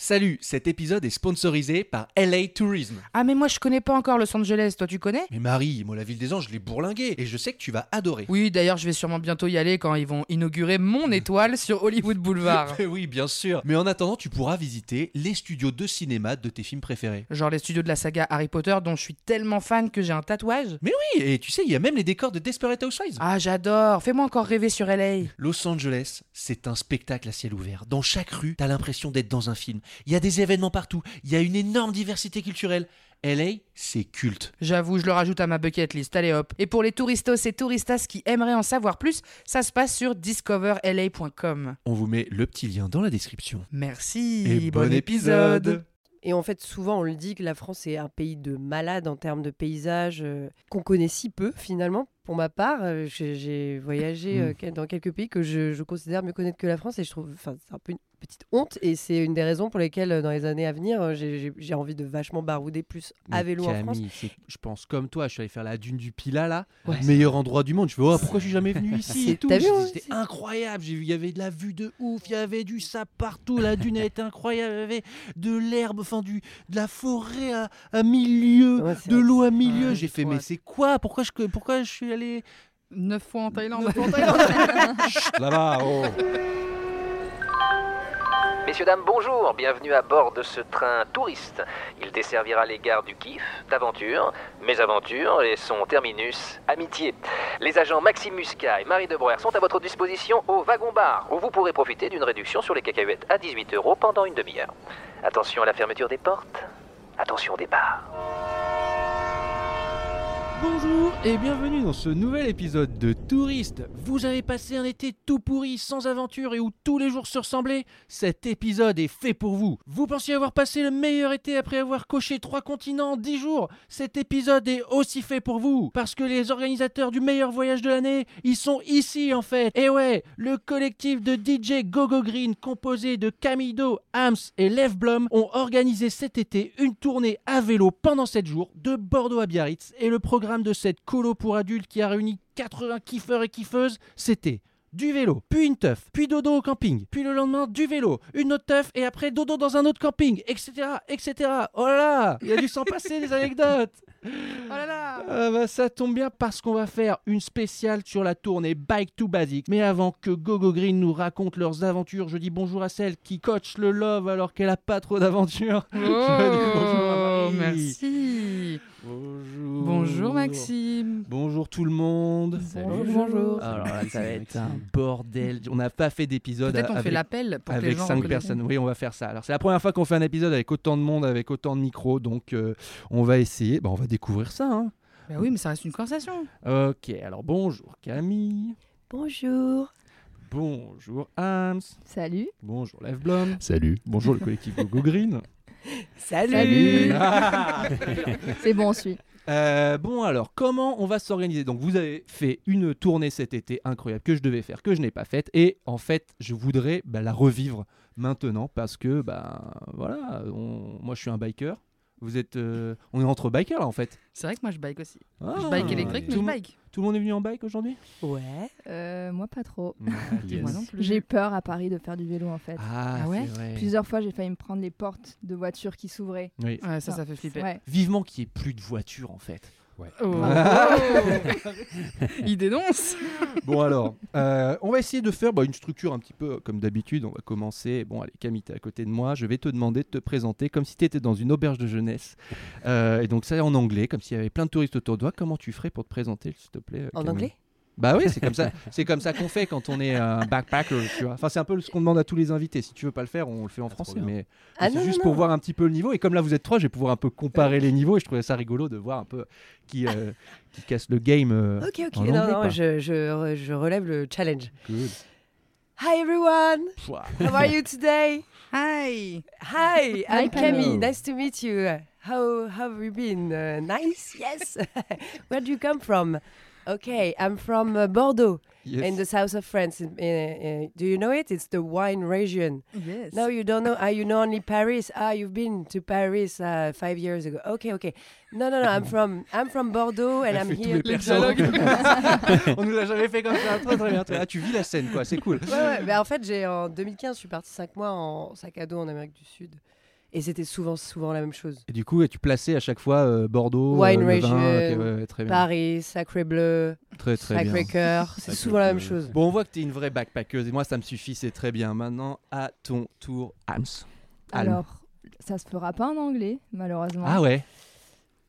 Salut, cet épisode est sponsorisé par LA Tourism. Ah mais moi je connais pas encore Los Angeles, toi tu connais? Mais Marie, moi la ville des anges, je l'ai bourlingué et je sais que tu vas adorer. Oui d'ailleurs je vais sûrement bientôt y aller quand ils vont inaugurer mon étoile sur Hollywood Boulevard. oui, bien sûr. Mais en attendant, tu pourras visiter les studios de cinéma de tes films préférés. Genre les studios de la saga Harry Potter dont je suis tellement fan que j'ai un tatouage. Mais oui, et tu sais, il y a même les décors de Desperate Housewives. Ah j'adore, fais-moi encore rêver sur LA. Los Angeles, c'est un spectacle à ciel ouvert. Dans chaque rue, t'as l'impression d'être dans un film. Il y a des événements partout. Il y a une énorme diversité culturelle. LA, c'est culte. J'avoue, je le rajoute à ma bucket list, allez hop. Et pour les touristos et touristas qui aimeraient en savoir plus, ça se passe sur discoverla.com. On vous met le petit lien dans la description. Merci, Et bon épisode. Et en fait, souvent, on le dit que la France est un pays de malades en termes de paysages euh, qu'on connaît si peu finalement. Pour ma part, euh, j'ai j'ai voyagé euh, que- dans quelques pays que je, je considère mieux connaître que la France et je trouve, enfin, c'est un peu une petite honte. Et c'est une des raisons pour lesquelles, euh, dans les années à venir, euh, j'ai j'ai- j'ai envie de vachement barouder plus à Mais vélo en France. Camille, c'est- je pense comme toi, je suis allé faire la dune du Pila là, Ouais. meilleur endroit du monde. Je fais oh, pourquoi je suis jamais venu ici C'est- et tout. t'as vu, hein, C'était c'est- incroyable. J'ai vu, il y avait de la vue de ouf, il y avait du sable partout. La dune elle était incroyable, il y avait de l'herbe, enfin du de la forêt à, à milieu, Ouais, c'est de vrai. l'eau à milieu. Ouais, J'ai fait mais c'est quoi? Pourquoi je pourquoi je suis allé Neuf fois en Thaïlande. Chut, là-bas oh. Messieurs, dames, bonjour, bienvenue à bord de ce train touriste. Il desservira les gares du Kiff, d'Aventure, Mésaventures et son terminus, Amitié. Les agents Maxime Muscat et Marie Debreuer sont à votre disposition au wagon-bar, où vous pourrez profiter d'une réduction sur les cacahuètes à 18 euros pendant une demi-heure. Attention à la fermeture des portes, attention au départ. Bonjour et bienvenue dans ce nouvel épisode de Touriste. Vous avez passé un été tout pourri, sans aventure et où tous les jours se ressemblaient Cet épisode est fait pour vous. Vous pensiez avoir passé le meilleur été après avoir coché trois continents en 10 jours Cet épisode est aussi fait pour vous. Parce que les organisateurs du meilleur voyage de l'année, ils sont ici en fait. Et ouais, le collectif de DJ Gogo Green composé de Camido, Hams et Lev Blom ont organisé cet été une tournée à vélo pendant 7 jours de Bordeaux à Biarritz et le programme de cette colo pour adultes qui a réuni 80 kiffeurs et kiffeuses, c'était du vélo, puis une teuf, puis dodo au camping, puis le lendemain du vélo, une autre teuf et après dodo dans un autre camping, etc., etc. Oh là là, il y a dû s'en passer des anecdotes. Oh là là Ah bah, ça tombe bien parce qu'on va faire une spéciale sur la tournée Bike to Basic. Mais avant que Gogo Green nous raconte leurs aventures, je dis bonjour à celle qui coach le love alors qu'elle a pas trop d'aventures. Je dis bonjour à Oh, Marie. merci. Bonjour. Bonjour Maxime. Bonjour tout le monde. Bonjour, bonjour. Alors là, ça va être un bordel. On n'a pas fait d'épisode Peut-être on fait avec, l'appel pour que les avec gens 5 reconnaissent. personnes. Oui, on va faire ça. Alors c'est la première fois qu'on fait un épisode avec autant de monde, avec autant de micros. Donc euh, on va essayer. Bah, on va découvrir ça. hein. Bah oui, mais ça reste une conversation. Ok, alors bonjour Camille. Bonjour. Bonjour Hams. Salut. Bonjour Lev Blom. Salut. Bonjour le collectif Gogo Green. Salut. Salut. Ah. C'est bon, on suit. Euh, bon alors, comment on va s'organiser? Donc vous avez fait une tournée cet été incroyable que je devais faire, que je n'ai pas faite. Et en fait, je voudrais bah, la revivre maintenant parce que, bah voilà, on- moi je suis un biker. Vous êtes... euh, on est entre bikers là en fait. C'est vrai que moi je bike aussi. Ah. je bike électrique, mais tout, je bike. tout le monde est venu en bike aujourd'hui? Ouais. Euh, moi, pas trop. Moi non plus. J'ai peur à Paris de faire du vélo, en fait. Ah, Ah ouais vrai. Plusieurs fois, j'ai failli me prendre les portes de voitures qui s'ouvraient. Oui. Ouais, ça, ça fait flipper. Ouais. Vivement qu'il n'y ait plus de voitures en fait. Oh. Il dénonce. Bon alors, euh, on va essayer de faire bah, une structure un petit peu euh, comme d'habitude. On va commencer. Bon allez, Camille, t'es à côté de moi. Je vais te demander de te présenter comme si tu étais dans une auberge de jeunesse. Euh, et donc ça en anglais, comme s'il y avait plein de touristes autour de toi. Comment tu ferais pour te présenter, s'il te plaît En Camille? anglais? Bah oui, c'est comme ça. C'est comme ça qu'on fait quand on est un backpacker, tu vois. Enfin, c'est un peu ce qu'on demande à tous les invités. Si tu veux pas le faire, on le fait en français, mais Ah c'est juste non, pour non. voir un petit peu le niveau. Et comme là, vous êtes trois, je vais pouvoir un peu comparer les niveaux. Et je trouvais ça rigolo de voir un peu qui, euh, qui casse le game. euh, Ok, ok. non, anglais, non, je, je, je relève le challenge. Good. Hi everyone. How are you today? Hi. Hi, Hi, I'm Camille. Camille. Nice to meet you. How have you been? Uh, nice? Yes. Where do you come from? Okay, I'm from uh, Bordeaux. Yes. in the south of France. in- in- in- do you know it? It's the wine region. Yes. No, you don't know. Ah, you know only Paris? Ah, you've been to Paris uh, five years ago. Okay, okay. No, no, no. I'm from I'm from Bordeaux and Elle I'm here. les personnages. On nous a jamais fait comme ça. Très très bien. très- Ah, tu vis la scène, quoi. C'est cool. Ouais, ouais. Mais en fait, j'ai en 2015, je suis partie cinq mois en sac à dos en Amérique du Sud. Et c'était souvent, souvent la même chose. Et du coup, tu plaçais à chaque fois euh, Bordeaux, Wine euh, region, vin, ok, ouais, ouais, très bien. Paris, Sacré-Bleu, Très très bien. Sacré-Cœur, c'est Sacré souvent la même Bleu. chose. Bon, on voit que tu es une vraie backpackeuse et moi, ça me suffit, c'est très bien. Maintenant, à ton tour, Hams. Alors, ça se fera pas en anglais, malheureusement. Ah ouais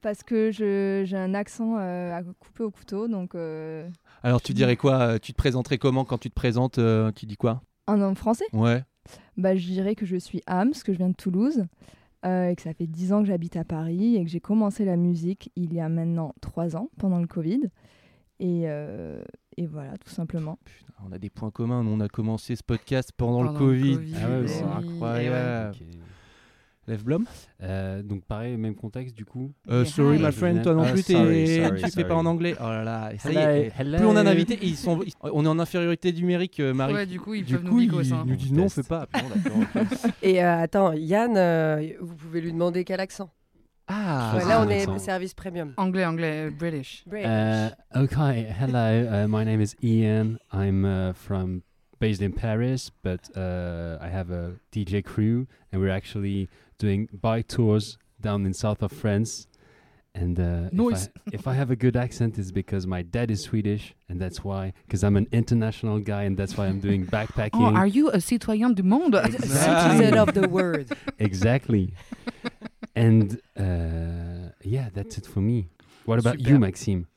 Parce que je- j'ai un accent euh, à couper au couteau, donc euh, Alors, tu dirais quoi Tu te présenterais comment quand tu te présentes euh, Tu dis quoi? En, en français, Ouais. Bah, je dirais que je suis Hams, que je viens de Toulouse, euh, et que ça fait 10 ans que j'habite à Paris, et que j'ai commencé la musique il y a maintenant 3 ans, pendant le Covid. Et, euh, et voilà, tout simplement. Putain, on a des points communs. Nous, on a commencé ce podcast pendant, Pendant le le Covid. Ah ouais, c'est incroyable. Lev Blom Euh, donc pareil, même contexte du coup. Euh. Sorry, my friend, toi non Ah, plus, t'es- sorry, sorry, tu fais pas en anglais. Oh là là, ça y Hello, est. hello. Plus on a d'invités, et ils sont, ils- on est en infériorité numérique, euh, Marie. Ouais, du coup, ils du peuvent coup, nous ils bigos, hein. nous disent non, fait pas. Et euh, attends, Yann, euh, vous pouvez lui demander quel accent. Ah, Ouais, là, un on est service premium. Anglais, anglais, euh, British. British. Uh, okay, hello. Uh, my name is Ian. I'm uh, from based in Paris, but uh, I have a DJ crew, and we're actually doing bike tours down in south of France. And uh, Nice. if, I, if I have a good accent, it's because my dad is Swedish, and that's why. Because I'm an international guy, and that's why I'm doing backpacking. Oh, are you a citoyen du monde Citizen of the world. exactly. and uh, yeah, that's it for me. What about Super. you, Maxime?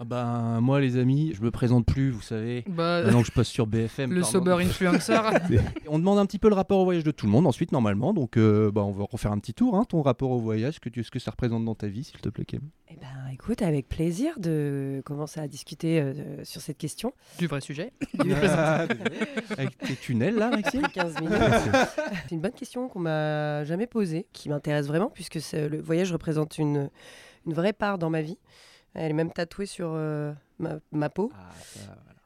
Ah ben, moi, les amis, je me présente plus, vous savez. Bah, Maintenant que je poste sur BFM. le pardon. sober influencer. On demande un petit peu le rapport au voyage de tout le monde ensuite, normalement. Donc, euh, bah, on va refaire un petit tour. hein, ton rapport au voyage, ce que, tu, ce que ça représente dans ta vie, s'il te plaît, Kim. Eh ben, écoute, avec plaisir de commencer à discuter euh, sur cette question. du vrai sujet. Avec tes tunnels, là, Maxime Pris 15 minutes. C'est une bonne question qu'on m'a jamais posée, qui m'intéresse vraiment, puisque le voyage représente une, une vraie part dans ma vie. Elle est même tatouée sur euh, ma, ma peau. Ah, ça,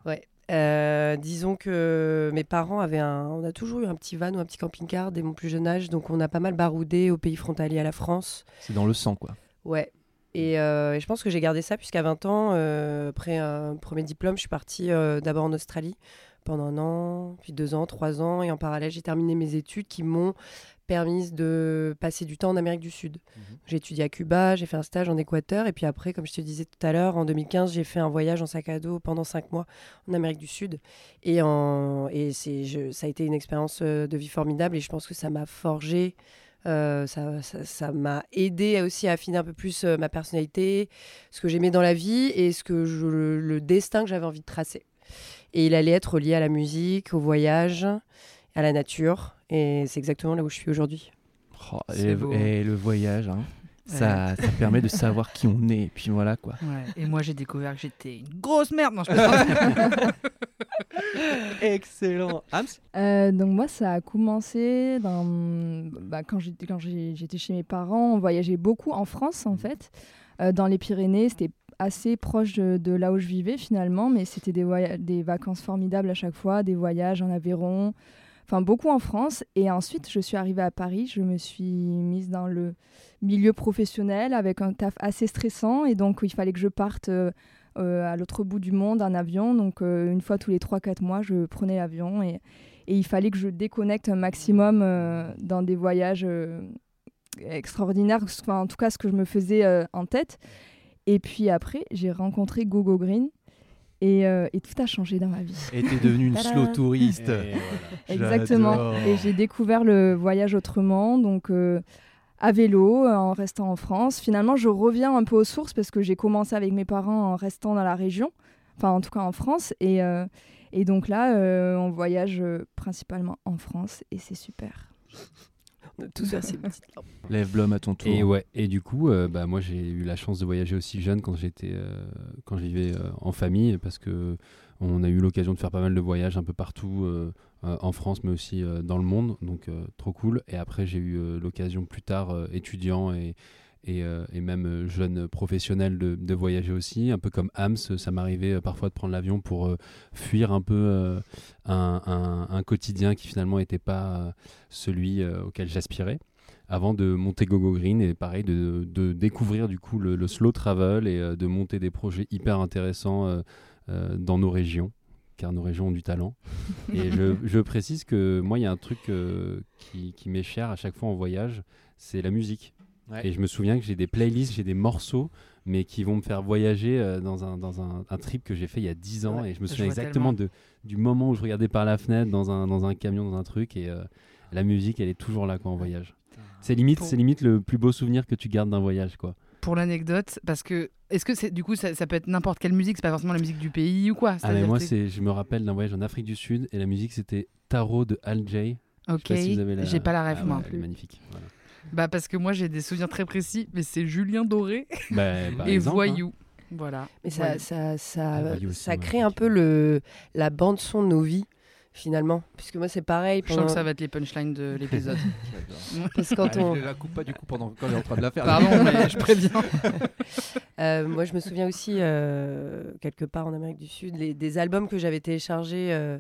Ouais. Euh, disons que mes parents avaient un. On a toujours eu un petit van ou un petit camping-car dès mon plus jeune âge, donc on a pas mal baroudé au pays frontalier à la France. C'est dans le sang, quoi. Ouais. Et, euh, et je pense que j'ai gardé ça puisqu'à 20 ans, euh, après un premier diplôme, je suis partie d'abord en Australie pendant un an, puis deux ans, trois ans. Et en parallèle, j'ai terminé mes études qui m'ont permis de passer du temps en Amérique du Sud. J'ai étudié à Cuba, j'ai fait un stage en Équateur. Et puis après, comme je te disais tout à l'heure, en 2015, j'ai fait un voyage en sac à dos pendant cinq mois en Amérique du Sud. Et, en, et c'est, je- ça a été une expérience euh, de vie formidable. Et je pense que ça m'a forgé euh, ça m'a aidé aussi à affiner un peu plus euh, ma personnalité, ce que j'aimais dans la vie et ce que je, le, le destin que j'avais envie de tracer. Et il allait être lié à la musique, au voyage, à la nature. Et c'est exactement là où je suis aujourd'hui. Oh, C'est et, beau. et le voyage, hein, ça, ça permet de savoir qui on est. Et puis voilà, quoi. Ouais. Et moi, j'ai découvert que j'étais une grosse merde. Non, je plaisante. Excellent. Hams Euh, donc moi, ça a commencé dans, bah, quand j'étais quand j'ai- j'étais chez mes parents. On voyageait beaucoup en France, en fait, Euh, dans les Pyrénées. C'était assez proche de, de là où je vivais finalement, mais c'était des, voya- des vacances formidables à chaque fois, des voyages en Aveyron, beaucoup en France. Et ensuite, je suis arrivée à Paris. Je me suis mise dans le milieu professionnel avec un taf assez stressant, et donc il fallait que je parte. euh, euh, à l'autre bout du monde en avion. Donc, euh, une fois tous les 3-4 mois, je prenais l'avion et, il fallait que je déconnecte un maximum dans des voyages extraordinaires, en tout cas ce que je me faisais en tête. Et puis après, j'ai rencontré Gogo Green et, euh, et tout a changé dans ma vie. Et t'es devenu une slow touriste. Et voilà. Exactement. Et j'ai découvert le voyage autrement, donc euh, à vélo, euh, en restant en France. Finalement, je reviens un peu aux sources parce que j'ai commencé avec mes parents en restant dans la région, enfin en tout cas en France. Et, euh, et donc là, euh, on voyage principalement en France et c'est super. On a tous vers ces petites lampes. Lève Blom à ton tour. Et ouais, et du coup, euh, bah, moi j'ai eu la chance de voyager aussi jeune quand j'étais, euh, quand je vivais euh, en famille, parce que on a eu l'occasion de faire pas mal de voyages un peu partout euh, euh, en France, mais aussi euh, dans le monde, donc euh, trop cool. Et après j'ai eu euh, l'occasion plus tard, euh, étudiant et, et, euh, et même euh, jeune professionnel de, de voyager aussi, un peu comme Hams, ça m'arrivait euh, parfois de prendre l'avion pour euh, fuir un peu euh, un, un- un quotidien qui finalement n'était pas celui auquel j'aspirais avant de monter GoGo Green et pareil de, de découvrir du coup le, le slow travel et de monter des projets hyper intéressants dans nos régions car nos régions ont du talent. Et je, je précise que moi il y a un truc euh, qui, qui m'est cher à chaque fois en voyage c'est la musique Ouais. et je me souviens que j'ai des playlists j'ai des morceaux mais qui vont me faire voyager euh, dans, un, dans un, un trip que j'ai fait il y a 10 ans Ouais, et je me souviens exactement de, du moment où je regardais par la fenêtre dans un, dans un camion dans un truc et euh, la musique elle est toujours là quoi en voyage c'est limite, Pour- c'est limite le plus beau souvenir que tu gardes d'un voyage, quoi. Pour l'anecdote, parce que est-ce que c'est du coup ça, ça peut être n'importe quelle musique, c'est pas forcément la musique du pays ou quoi? Ah, mais moi, c'est, je me rappelle d'un voyage en Afrique du Sud et la musique c'était Tarot de Al Jay. Ok, si la- j'ai pas la ref Ah moi. ouais, magnifique. voilà. Bah parce que moi j'ai des souvenirs très précis, mais c'est Julien Doré Bah, par et exemple, hein. Voyou. Voilà. Mais ça, ça, ça, Ah, ça crée un peu le, la bande-son de nos vies, finalement. Puisque moi, c'est pareil. Je sens que ça va être les punchlines de l'épisode. Parce que quand Ouais, on... je la coupe pas du coup pendant quand elle est en train de la faire. Pardon, mais je préviens. Euh, moi, je me souviens aussi, euh, quelque part en Amérique du Sud, les- des albums que j'avais téléchargés euh,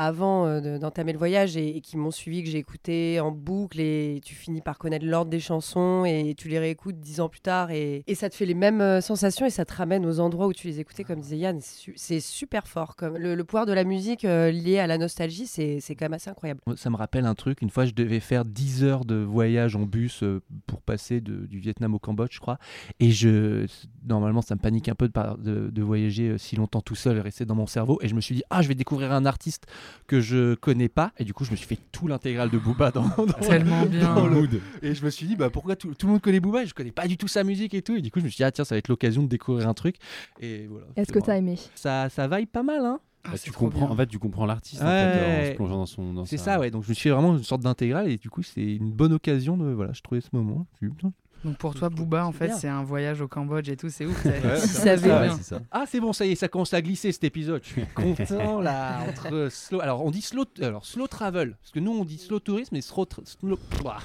avant euh, de- d'entamer le voyage et, qui m'ont suivi, que j'ai écouté en boucle et tu finis par connaître l'ordre des chansons et tu les réécoutes dix ans plus tard et, et ça te fait les mêmes euh, sensations et ça te ramène aux endroits où tu les écoutais, comme disait Yann. C'est su- C'est super fort. Comme le, pouvoir de la musique euh, lié à la nostalgie, c'est quand même assez incroyable. Ça me rappelle un truc. Une fois, je devais faire 10 heures de voyage en bus pour passer du Vietnam au Cambodge, je crois. Et je, normalement, ça me panique un peu de, de, de voyager si longtemps tout seul et rester dans mon cerveau. Et je me suis dit, ah, je vais découvrir un artiste que je connais pas. Et du coup, je me suis fait tout l'intégral de Booba dans, dans- Tellement bien. dans le mood. Et je me suis dit, bah, pourquoi tout, tout le monde connaît Booba? Et je connais pas du tout sa musique et tout. Et du coup, je me suis dit, ah, tiens, ça va être l'occasion de découvrir un truc. Et voilà. Est-ce que tu as aimé? Ça, ça vaille pas mal, hein Ah, Bah, tu comprends, bien. en fait, tu comprends l'artiste en, Ouais. fait, en se plongeant dans son. dans C'est sa- ça, ouais. Donc je me suis fait vraiment une sorte d'intégrale et du coup c'est une bonne occasion de voilà, je trouvais ce moment. Je me suis dit, putain. Donc pour toi, Booba, en fait, c'est un voyage au Cambodge et tout, c'est ouf. Ouais, ça ça, avait- Ouais, ouais. c'est ça. Ah c'est bon, ça y est, ça commence à glisser cet épisode. Je suis content là entre slow. Alors on dit slow, alors slow travel parce que nous on dit slow tourisme et slow. tra- slow... Ouah.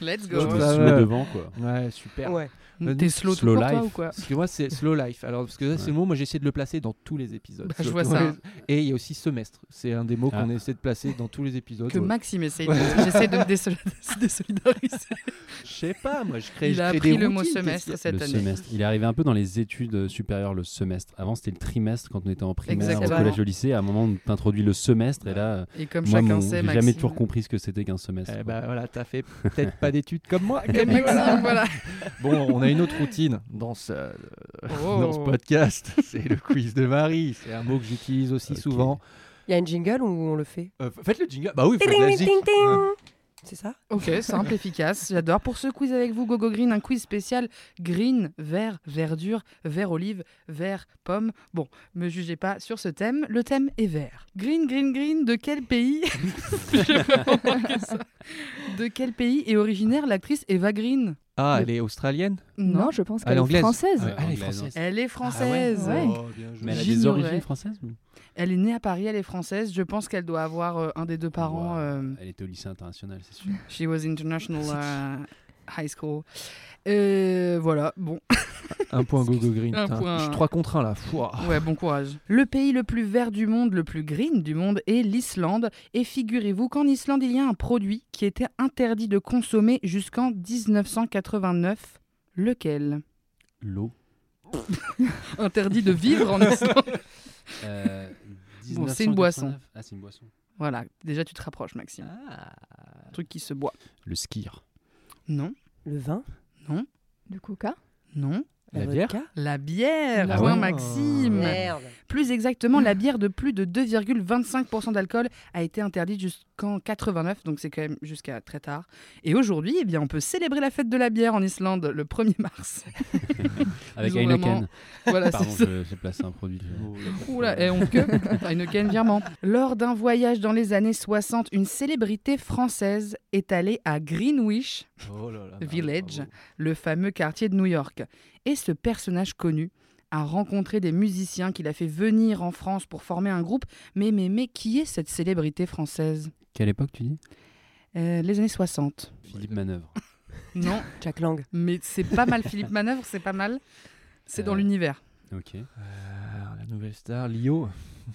Let's go. Ouais. slow devant, quoi. Ouais, super. Ouais. T'es slow, slow tout pour toi life. ou quoi Parce que moi c'est slow life. Alors parce que là, c'est le mot, moi j'essaie de le placer dans tous les épisodes. Bah, je vois ça. Et il y a aussi semestre. C'est un des mots Ah. qu'on essaie de placer dans tous les épisodes. Que Ouais. Maxime essaye de... J'essaie de me désol- désolidariser. Je sais pas, moi je crée. Il je a appris des le mot semestre cette le année. semestre. Il est arrivé un peu dans les études supérieures, le semestre. Avant, c'était le trimestre quand on était en primaire, Exactement. au collège, au lycée. À un moment, on t'introduit le semestre et là, Et comme moi, chacun mon- sait, j'ai Maxime... jamais toujours compris ce que c'était qu'un semestre. Eh ben voilà, t'as fait peut-être pas d'études comme moi. Bon, on a une autre routine dans ce, dans ce Oh. podcast. C'est le quiz de Marie. C'est un mot que j'utilise aussi souvent. Il y a une jingle où on le fait Euh, faites le jingle. Bah oui, faut ting, ting. Ouais. C'est ça Ok, simple, efficace. J'adore. Pour ce quiz avec vous, Gogo Green, un quiz spécial green, vert, verdure, vert olive, vert pomme. Bon, me jugez pas sur ce thème. Le thème est vert. Green, green, green. De quel pays ça. De quel pays est originaire l'actrice Eva Green? Ah, elle est australienne Non, je pense Elle est qu'elle est anglaise. française. Ah, elle est anglaise, française. Elle est française. Ah ouais. Oh. Mais elle a des origines françaises ou Elle est née à Paris, elle est française. Je pense qu'elle doit avoir euh, un des deux parents. Euh, Elle était au lycée international, c'est sûr. She was international euh, high school. Euh, voilà, bon. Un point Gogo Green. Un Putain, point. Je suis 3 contre 1 là. Fouah. Ouais, bon courage. Le pays le plus vert du monde, le plus green du monde est l'Islande. Et figurez-vous qu'en Islande, il y a un produit qui était interdit de consommer jusqu'en 1989. Lequel? L'eau. Interdit de vivre en Islande. Euh, Bon, c'est une boisson. 1989. Ah, c'est une boisson. Voilà, déjà tu te rapproches, Maxime. Un truc qui se boit. Le skir. Non, Le vin? Du coca non. La La bière La bière, Ah point ouais Maxime. Merde. Plus exactement, la bière de plus de 2,25% d'alcool a été interdite jusqu'en 89, donc c'est quand même jusqu'à très tard. Et aujourd'hui, eh bien, on peut célébrer la fête de la bière en Islande le 1er mars. Avec Heineken. vraiment- voilà, Pardon, c'est ça. je- j'ai placé un produit. Oula, et on que Heineken virement. Lors d'un voyage dans les années 60, une célébrité française est allée à Greenwich, Oh là là. Village, bravo. le fameux quartier de New York. Et ce personnage connu a rencontré des musiciens qu'il a fait venir en France pour former un groupe. Mais, mais, mais, qui est cette célébrité française? Quelle époque tu dis? Euh, Les années 60. Philippe Manœuvre. Non, Jack Lang. mais c'est pas mal. Philippe Manœuvre, c'est pas mal. C'est dans Euh, l'univers. Ok. Euh, la nouvelle star, Lio.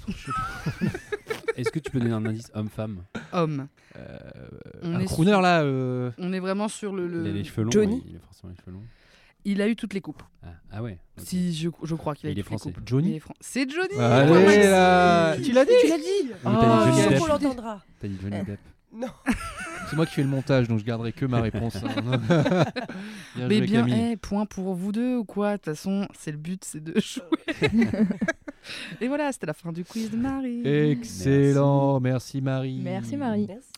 Est-ce que tu peux donner un indice homme-femme Homme. Euh, On un est crooner sur- là. euh, On est vraiment sur le. le- Il a les cheveux longs. Johnny oui, il a forcément les cheveux longs. Il a eu toutes les coupes. Ah, ah ouais. ok. Si je, je crois qu'il a Il eu est toutes les français. coupes. Il est fran- C'est Johnny. Allez Maxime. là Tu l'as dit Tu l'as dit Oui, t'as dit Ah, Johnny ok. Depp. On l'entendra. T'as dit Johnny Depp. C'est moi qui fais le montage, donc je garderai que ma réponse. hein. Bien Mais joué, bien, Camille. eh, point pour vous deux ou quoi? De toute façon, c'est le but, c'est de jouer. Et voilà, c'était la fin du quiz de Marie. Excellent, merci, Marie. Merci Marie. Merci.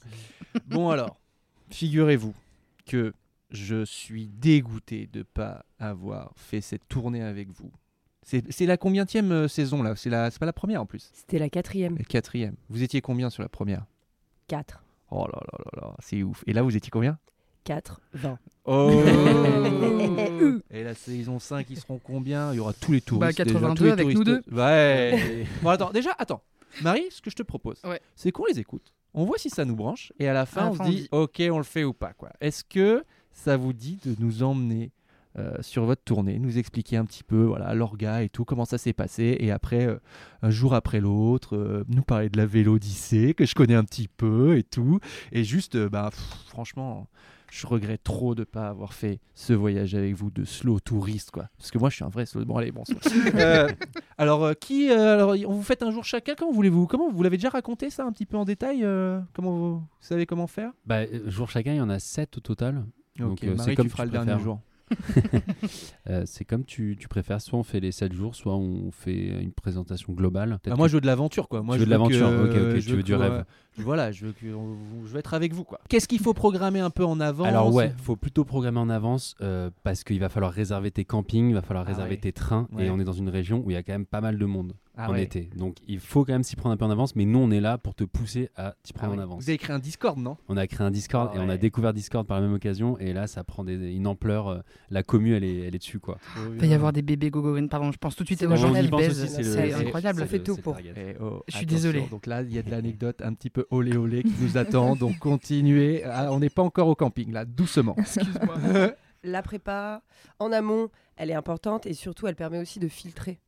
Bon alors, figurez-vous que je suis dégoûté de pas avoir fait cette tournée avec vous. C'est la combienième euh, saison là C'est pas la première en plus. C'était la quatrième. La quatrième. Vous étiez combien sur la première? 4. Oh là là là là, c'est ouf. Et là vous étiez combien? 4, 20. Oh. Et la saison 5, ils seront combien? Il y aura tous les touristes. Bah, déjà, 82 tous les avec nous touristes. Ouais. bon, attends, déjà, attends. Marie, ce que je te propose, Ouais. c'est qu'on les écoute. On voit si ça nous branche. Et à la fin, À la on fin, se on dit, dit. OK, on le fait ou pas. quoi. Est-ce que ça vous dit de nous emmener euh, sur votre tournée, nous expliquer un petit peu voilà l'orga et tout, comment ça s'est passé, et après, euh, un jour après l'autre, euh, nous parler de la Vélodyssée, que je connais un petit peu et tout. Et juste, euh, bah, pff, franchement, je regrette trop de pas avoir fait ce voyage avec vous de slow touriste, quoi. Parce que moi, je suis un vrai slow. Bon, allez, bon. Euh, alors, euh, qui, euh, alors, on vous fait un jour chacun. Comment voulez-vous? Comment vous l'avez déjà raconté ça un petit peu en détail euh, Comment vous, vous savez comment faire? Bah, jour chacun, il y en a 7 au total. Donc, euh, c'est Marie, comme tu feras tu le dernier préfères. jour. Euh, c'est comme tu, tu préfères. Soit on fait les 7 jours, soit on fait une présentation globale. Bah, moi, que- je veux de l'aventure, quoi. Moi, Tu veux je de l'aventure, que- ok, ok, je tu veux du rêve. Euh, voilà, je veux, que, on- je veux être avec vous, quoi. Qu'est-ce qu'il faut programmer un peu en avant Alors ouais, faut plutôt programmer en avance euh, parce qu'il va falloir réserver tes campings, il va falloir Ah réserver ouais. tes trains Ouais. et on est dans une région où il y a quand même pas mal de monde Ah en ouais. été. Donc il faut quand même s'y prendre un peu en avance, mais nous on est là pour te pousser à t'y Ah prendre ouais. en avance. Vous avez créé un Discord, non? On a créé un Discord Ah et on a découvert Discord par la même occasion et là ça prend des- une ampleur. euh, la commu elle est, elle est dessus quoi. Il va y avoir des bébés Gogo pardon, je pense tout de suite mon gens c'est le- C'est c'est- incroyable. on fait tout pour. Eh oh, Je suis désolée. Donc là, il y a de l'anecdote un petit peu olé olé qui nous attend. Donc continuez. Ah, on n'est pas encore au camping là, doucement. Excuse-moi. La prépa en amont, elle est importante et surtout, elle permet aussi de filtrer.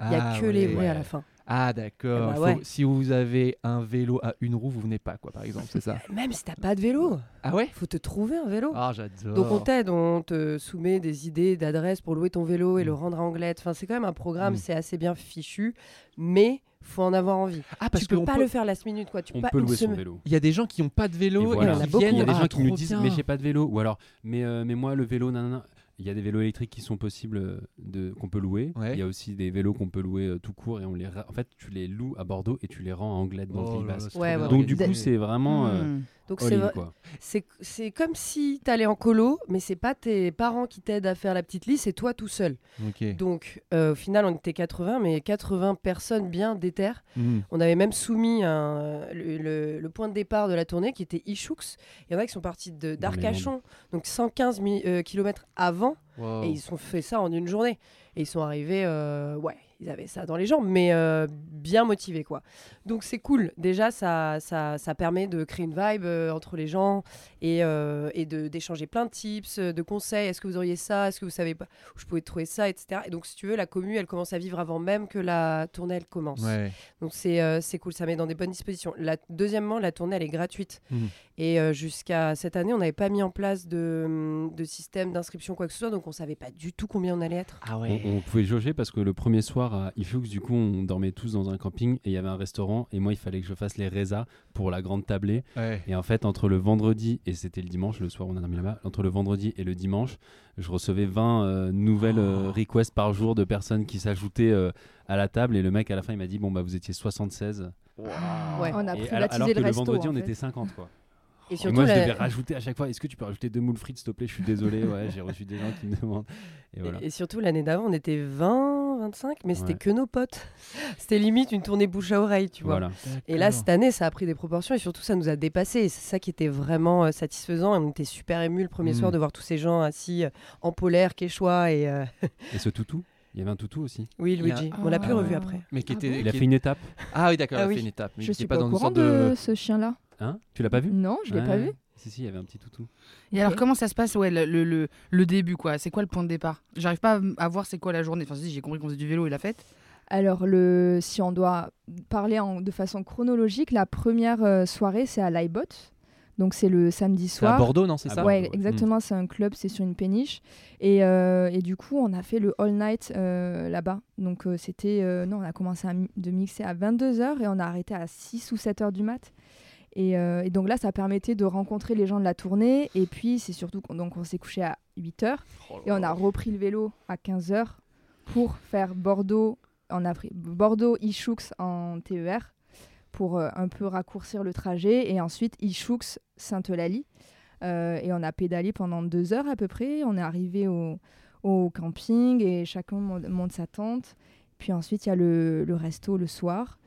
Il n'y a Ah que les ouais. vrais à la fin. Ah d'accord. Eh bah Faut- ouais. Si vous avez un vélo à une roue, vous venez pas quoi, par exemple, c'est ça Même si t'as pas de vélo, Ah ouais? Faut te trouver un vélo. Ah j'adore. Donc on t'aide, on te soumet des idées d'adresses pour louer ton vélo et le rendre à Anglette. Enfin, c'est quand même un programme, Mm. c'est assez bien fichu, mais faut en avoir envie. ah parce tu peux qu'on pas peut- le faire last minute, quoi. Tu On pas peut une louer son semaine- vélo. Il y a des gens qui n'ont pas de vélo Et et, voilà. il y en a qui beaucoup. viennent. Il y a des Ah, gens qui nous trop disent bien. mais j'ai pas de vélo ou alors mais euh, mais moi le vélo nanana. Il y a des vélos électriques qui sont possibles euh, de qu'on peut louer. Ouais. Il y a aussi des vélos qu'on peut louer euh, tout court et on les ra- en fait tu les loues à Bordeaux et tu les rends à Anglette dans Oh le Pays Basque. Ouais, ouais, Donc du coup c'est vraiment euh, Hmm. Donc c'est comme si t'allais en colo, mais c'est pas tes parents qui t'aident à faire la petite liste, c'est toi tout seul. Donc euh, au final, on était 80, mais 80 personnes bien déter. Mm. On avait même soumis un- le, le- le point de départ de la tournée qui était Ichoux. Il y en a qui sont partis d'Arcachon, donc 115 km avant, Wow. et ils ont fait ça en une journée. Et ils sont arrivés, euh, ouais, ils avaient ça dans les jambes, mais euh, bien motivés, quoi. Donc c'est cool. Déjà, ça, ça, ça permet de créer une vibe euh, entre les gens et, euh, et de- d'échanger plein de tips, euh, de conseils. Est-ce que vous auriez ça? Est-ce que vous savez pas? Où je pouvais trouver ça, etc. Et donc, si tu veux, la commu, elle commence à vivre avant même que la tournée, elle commence. Ouais. Donc c'est euh, c'est cool, ça met dans des bonnes dispositions. La, deuxièmement, la tournée, elle est gratuite. Mhm. Et euh, jusqu'à cette année, on n'avait pas mis en place de, de système d'inscription, quoi que ce soit, donc on savait pas du tout combien on allait être. Ah On, on pouvait jauger parce que le premier soir à Ifux, du coup, on dormait tous dans un camping et il y avait un restaurant. Et moi, il fallait que je fasse les résas pour la grande tablée. Ouais. Et en fait, entre le vendredi et c'était le dimanche, le soir où on a dormi là-bas, entre le vendredi et le dimanche, je recevais 20 euh, nouvelles euh, requests par jour de personnes qui s'ajoutaient euh, à la table. Et le mec, à la fin, il m'a dit Bon, bah, vous étiez 76. Ouais. On a Et privatisé alors, alors le que le resto. vendredi, en on fait. était 50, quoi. Et Et surtout, moi, je la- devais rajouter à chaque fois Est-ce que tu peux rajouter deux moules frites, s'il te plaît? Je suis désolé. Ouais, j'ai reçu des gens qui me demandent. Et voilà. et, et surtout l'année d'avant, on était 20, 25, mais c'était Ouais. que nos potes. C'était limite une tournée bouche à oreille, tu vois. Voilà. Et là, cette année, ça a pris des proportions et surtout, ça nous a dépassé. Et c'est ça qui était vraiment euh, satisfaisant. Et on était super émus le premier Mm. soir de voir tous ces gens assis euh, en polaire, quechua et. euh, Et ce toutou? Il y avait un toutou aussi? Oui, y a- Luigi. On l'a plus Ah. revu après. Mais qui Ah était. bon? Il a fait une étape. Ah oui, d'accord, Ah il a fait une étape. Mais Je suis pas dans au courant sorte de ce chien-là. Hein? Tu l'as pas vu? Non, je l'ai pas vu. Si, si, il y avait un petit toutou. Et alors, comment ça se passe ouais, le, le, le- le début, quoi? C'est quoi le point de départ? J'arrive pas à- voir c'est quoi la journée. Enfin, si, j'ai compris qu'on faisait du vélo et la fête. Alors, le, si on doit parler en- de façon chronologique, la première euh, soirée, c'est à l'iBot. Donc, c'est le samedi C'est à soir. Bordeaux, non C'est ça? Ouais. exactement, c'est un club, c'est sur une péniche. Et, euh, et du coup, on a fait le all night euh, là-bas. Donc, euh, c'était. euh, non, on a commencé à mi- de mixer à 22h et on a arrêté à 6 ou 7h du mat. Et, euh, et donc là, ça permettait de rencontrer les gens de la tournée. Et puis, c'est surtout qu'on on s'est couché à 8h. Et on a repris le vélo à 15h pour faire Bordeaux. On a pris Bordeaux-Ichoux en TER pour euh, un peu raccourcir le trajet. Et ensuite, Ichoux, Sainte-Eulalie. Euh, et on a pédalé pendant deux heures à peu près. On est arrivé au, au camping et chacun mon- monte sa tente. Puis ensuite, il y a le, le resto le soir.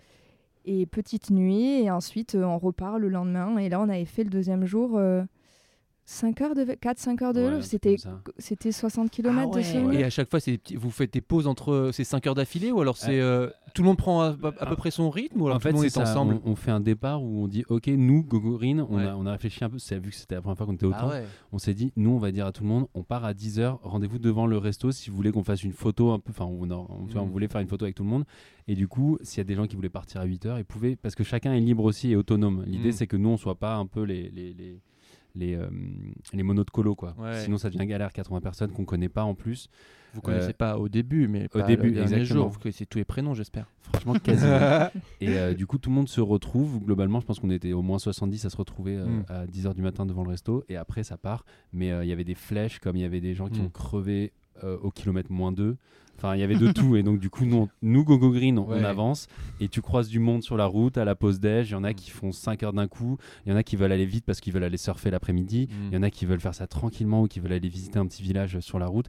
Et petite nuit. Et ensuite, euh, on repart le lendemain. Et là, on avait fait le deuxième jour 5 heures de 4-5 heures de vélo. C'était c'était 60 km Ah ouais. de. Et à chaque fois, petits- vous faites des pauses entre ces 5 heures d'affilée ou alors c'est euh, tout le monde prend à, à- à peu près son rythme ou alors en tout fait, le monde c'est est ensemble? On, on fait un départ où on dit Ok, nous, Gogo Green, on, Ouais. a, on a réfléchi un peu. C'est vu que c'était la première fois qu'on était autant. Ah ouais. On s'est dit Nous, on va dire à tout le monde On part à 10h, rendez-vous devant le resto si vous voulez qu'on fasse une photo un peu. Enfin, on, Mm. voulait faire une photo avec tout le monde. Et du coup, s'il y a des gens qui voulaient partir à 8h, ils pouvaient. Parce que chacun est libre aussi et autonome. L'idée, Mm. c'est que nous, on soit pas un peu les. les, les les, euh, les monos de colo quoi. Ouais. Sinon ça devient galère 80 personnes qu'on connaît pas en plus. Vous connaissez Euh, pas au début, mais au pas début, le jour. Vous connaissez tous les prénoms, j'espère. Franchement quasiment. Et euh, du coup, tout le monde se retrouve. Globalement, je pense qu'on était au moins 70 à se retrouver euh, Mm. à 10h du matin devant le resto. Et après, ça part. Mais euh, il y avait des flèches, comme il y avait des gens qui Mm. ont crevé au kilomètre moins 2. Enfin, il y avait de tout. Et donc, du coup, nous, nous Gogo Green, on, avance. Et tu croises du monde sur la route, à la pause déj. Il y en a Mm. qui font 5 heures d'un coup. Il y en a qui veulent aller vite parce qu'ils veulent aller surfer l'après-midi. Mm. Il y en a qui veulent faire ça tranquillement ou qui veulent aller visiter un petit village sur la route.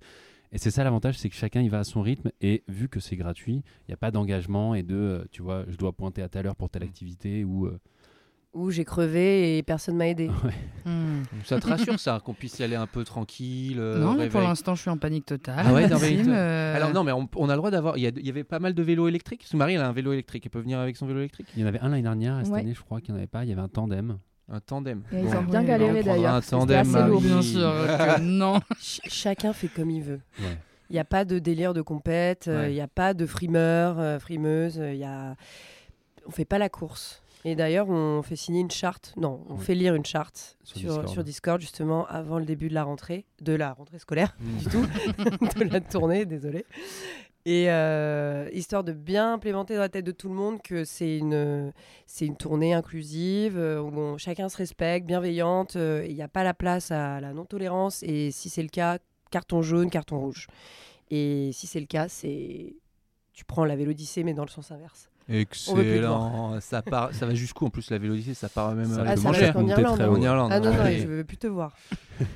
Et c'est ça l'avantage, c'est que chacun y va à son rythme. Et vu que c'est gratuit, il n'y a pas d'engagement et de, euh, tu vois, je dois pointer à telle heure pour telle activité ou. euh, Où j'ai crevé et personne m'a aidé. Hmm. Donc Ça te rassure ça, qu'on puisse y aller un peu tranquille euh, non, mais pour l'instant, je suis en panique totale. Ah ouais, Panique euh, Alors non, mais on, on a le droit d'avoir. Il y, avait pas mal de vélos électriques. Parce que Marie, elle a un vélo électrique. Elle peut venir avec son vélo électrique? Il y en avait un l'année dernière, et cette Ouais. année, je crois qu'il n'y en avait pas. Il y avait un tandem. Un tandem. Et ils ont bien Ouais, galéré d'ailleurs. un tandem, assez lourd. Bien sûr que non. Ch- chacun fait comme il veut. Ouais. Il n'y a pas de délire de compète, euh, il Ouais. n'y a pas de frimeur, euh, frimeuse, il y a... on fait pas la course. Et d'ailleurs, on fait signer une charte, non, on fait lire une charte Sur sur, Discord. sur Discord, justement, avant le début de la rentrée, de la rentrée scolaire, Mm. du tout, de la tournée, désolé. Et euh, histoire de bien implémenter dans la tête de tout le monde que c'est une, c'est une tournée inclusive, euh, où on- chacun se respecte, bienveillante, euh, il n'y a pas la place à la non-tolérance, et si c'est le cas, carton jaune, carton rouge. Et si c'est le cas, c'est tu prends la Vélodyssée, mais dans le sens inverse. Excellent. Ça, part, ça va jusqu'ù en plus la vélodyssée, ça part même Ça Ah, ça va monter Irlande. En Irlande. Ah non, non, je veux plus te voir.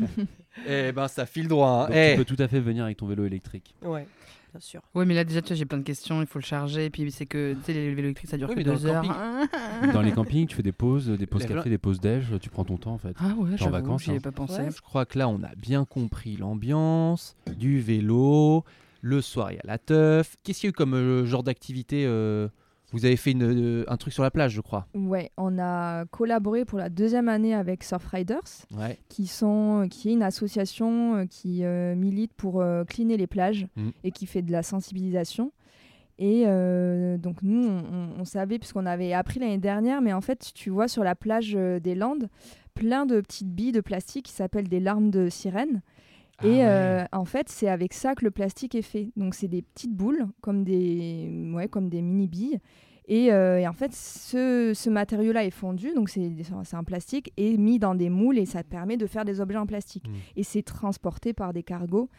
Eh ben ça file droit. hein. Donc, Eh. tu peux tout à fait venir avec ton vélo électrique. Ouais, bien sûr. Ouais, mais là, déjà, tu vois, j'ai plein de questions, il faut le charger. Et puis, c'est que tu sais, les vélos électriques, ça dure Oui, que deux heures. camping. Dans les campings, tu fais des pauses, des pauses café, des pauses déj, tu prends ton temps en fait. Ah ouais, en vacances, j'y ai hein. pas pensé. Ouais. Je crois que là, on a bien compris l'ambiance, du vélo, le soir, il y a la teuf. Qu'est-ce qu'il y a eu comme euh, genre d'activité euh, Vous avez fait une, euh, un truc sur la plage, je crois. Ouais, on a collaboré pour la deuxième année avec Surfriders, Ouais. qui, sont, qui est une association euh, qui euh, milite pour euh, cleaner les plages Mm. et qui fait de la sensibilisation. Et euh, donc nous, on, on- savait, puisqu'on avait appris l'année dernière, mais en fait, tu vois sur la plage euh, des Landes, plein de petites billes de plastique qui s'appellent des larmes de sirène. Ah Et ouais. euh, en fait, c'est avec ça que le plastique est fait. Donc, c'est des petites boules, comme des, ouais, comme des mini-billes. Et, euh, et en fait, ce, ce matériau-là est fondu, donc c'est un plastique, et mis dans des moules, et ça permet de faire des objets en plastique. Mm. Et c'est transporté par des cargos.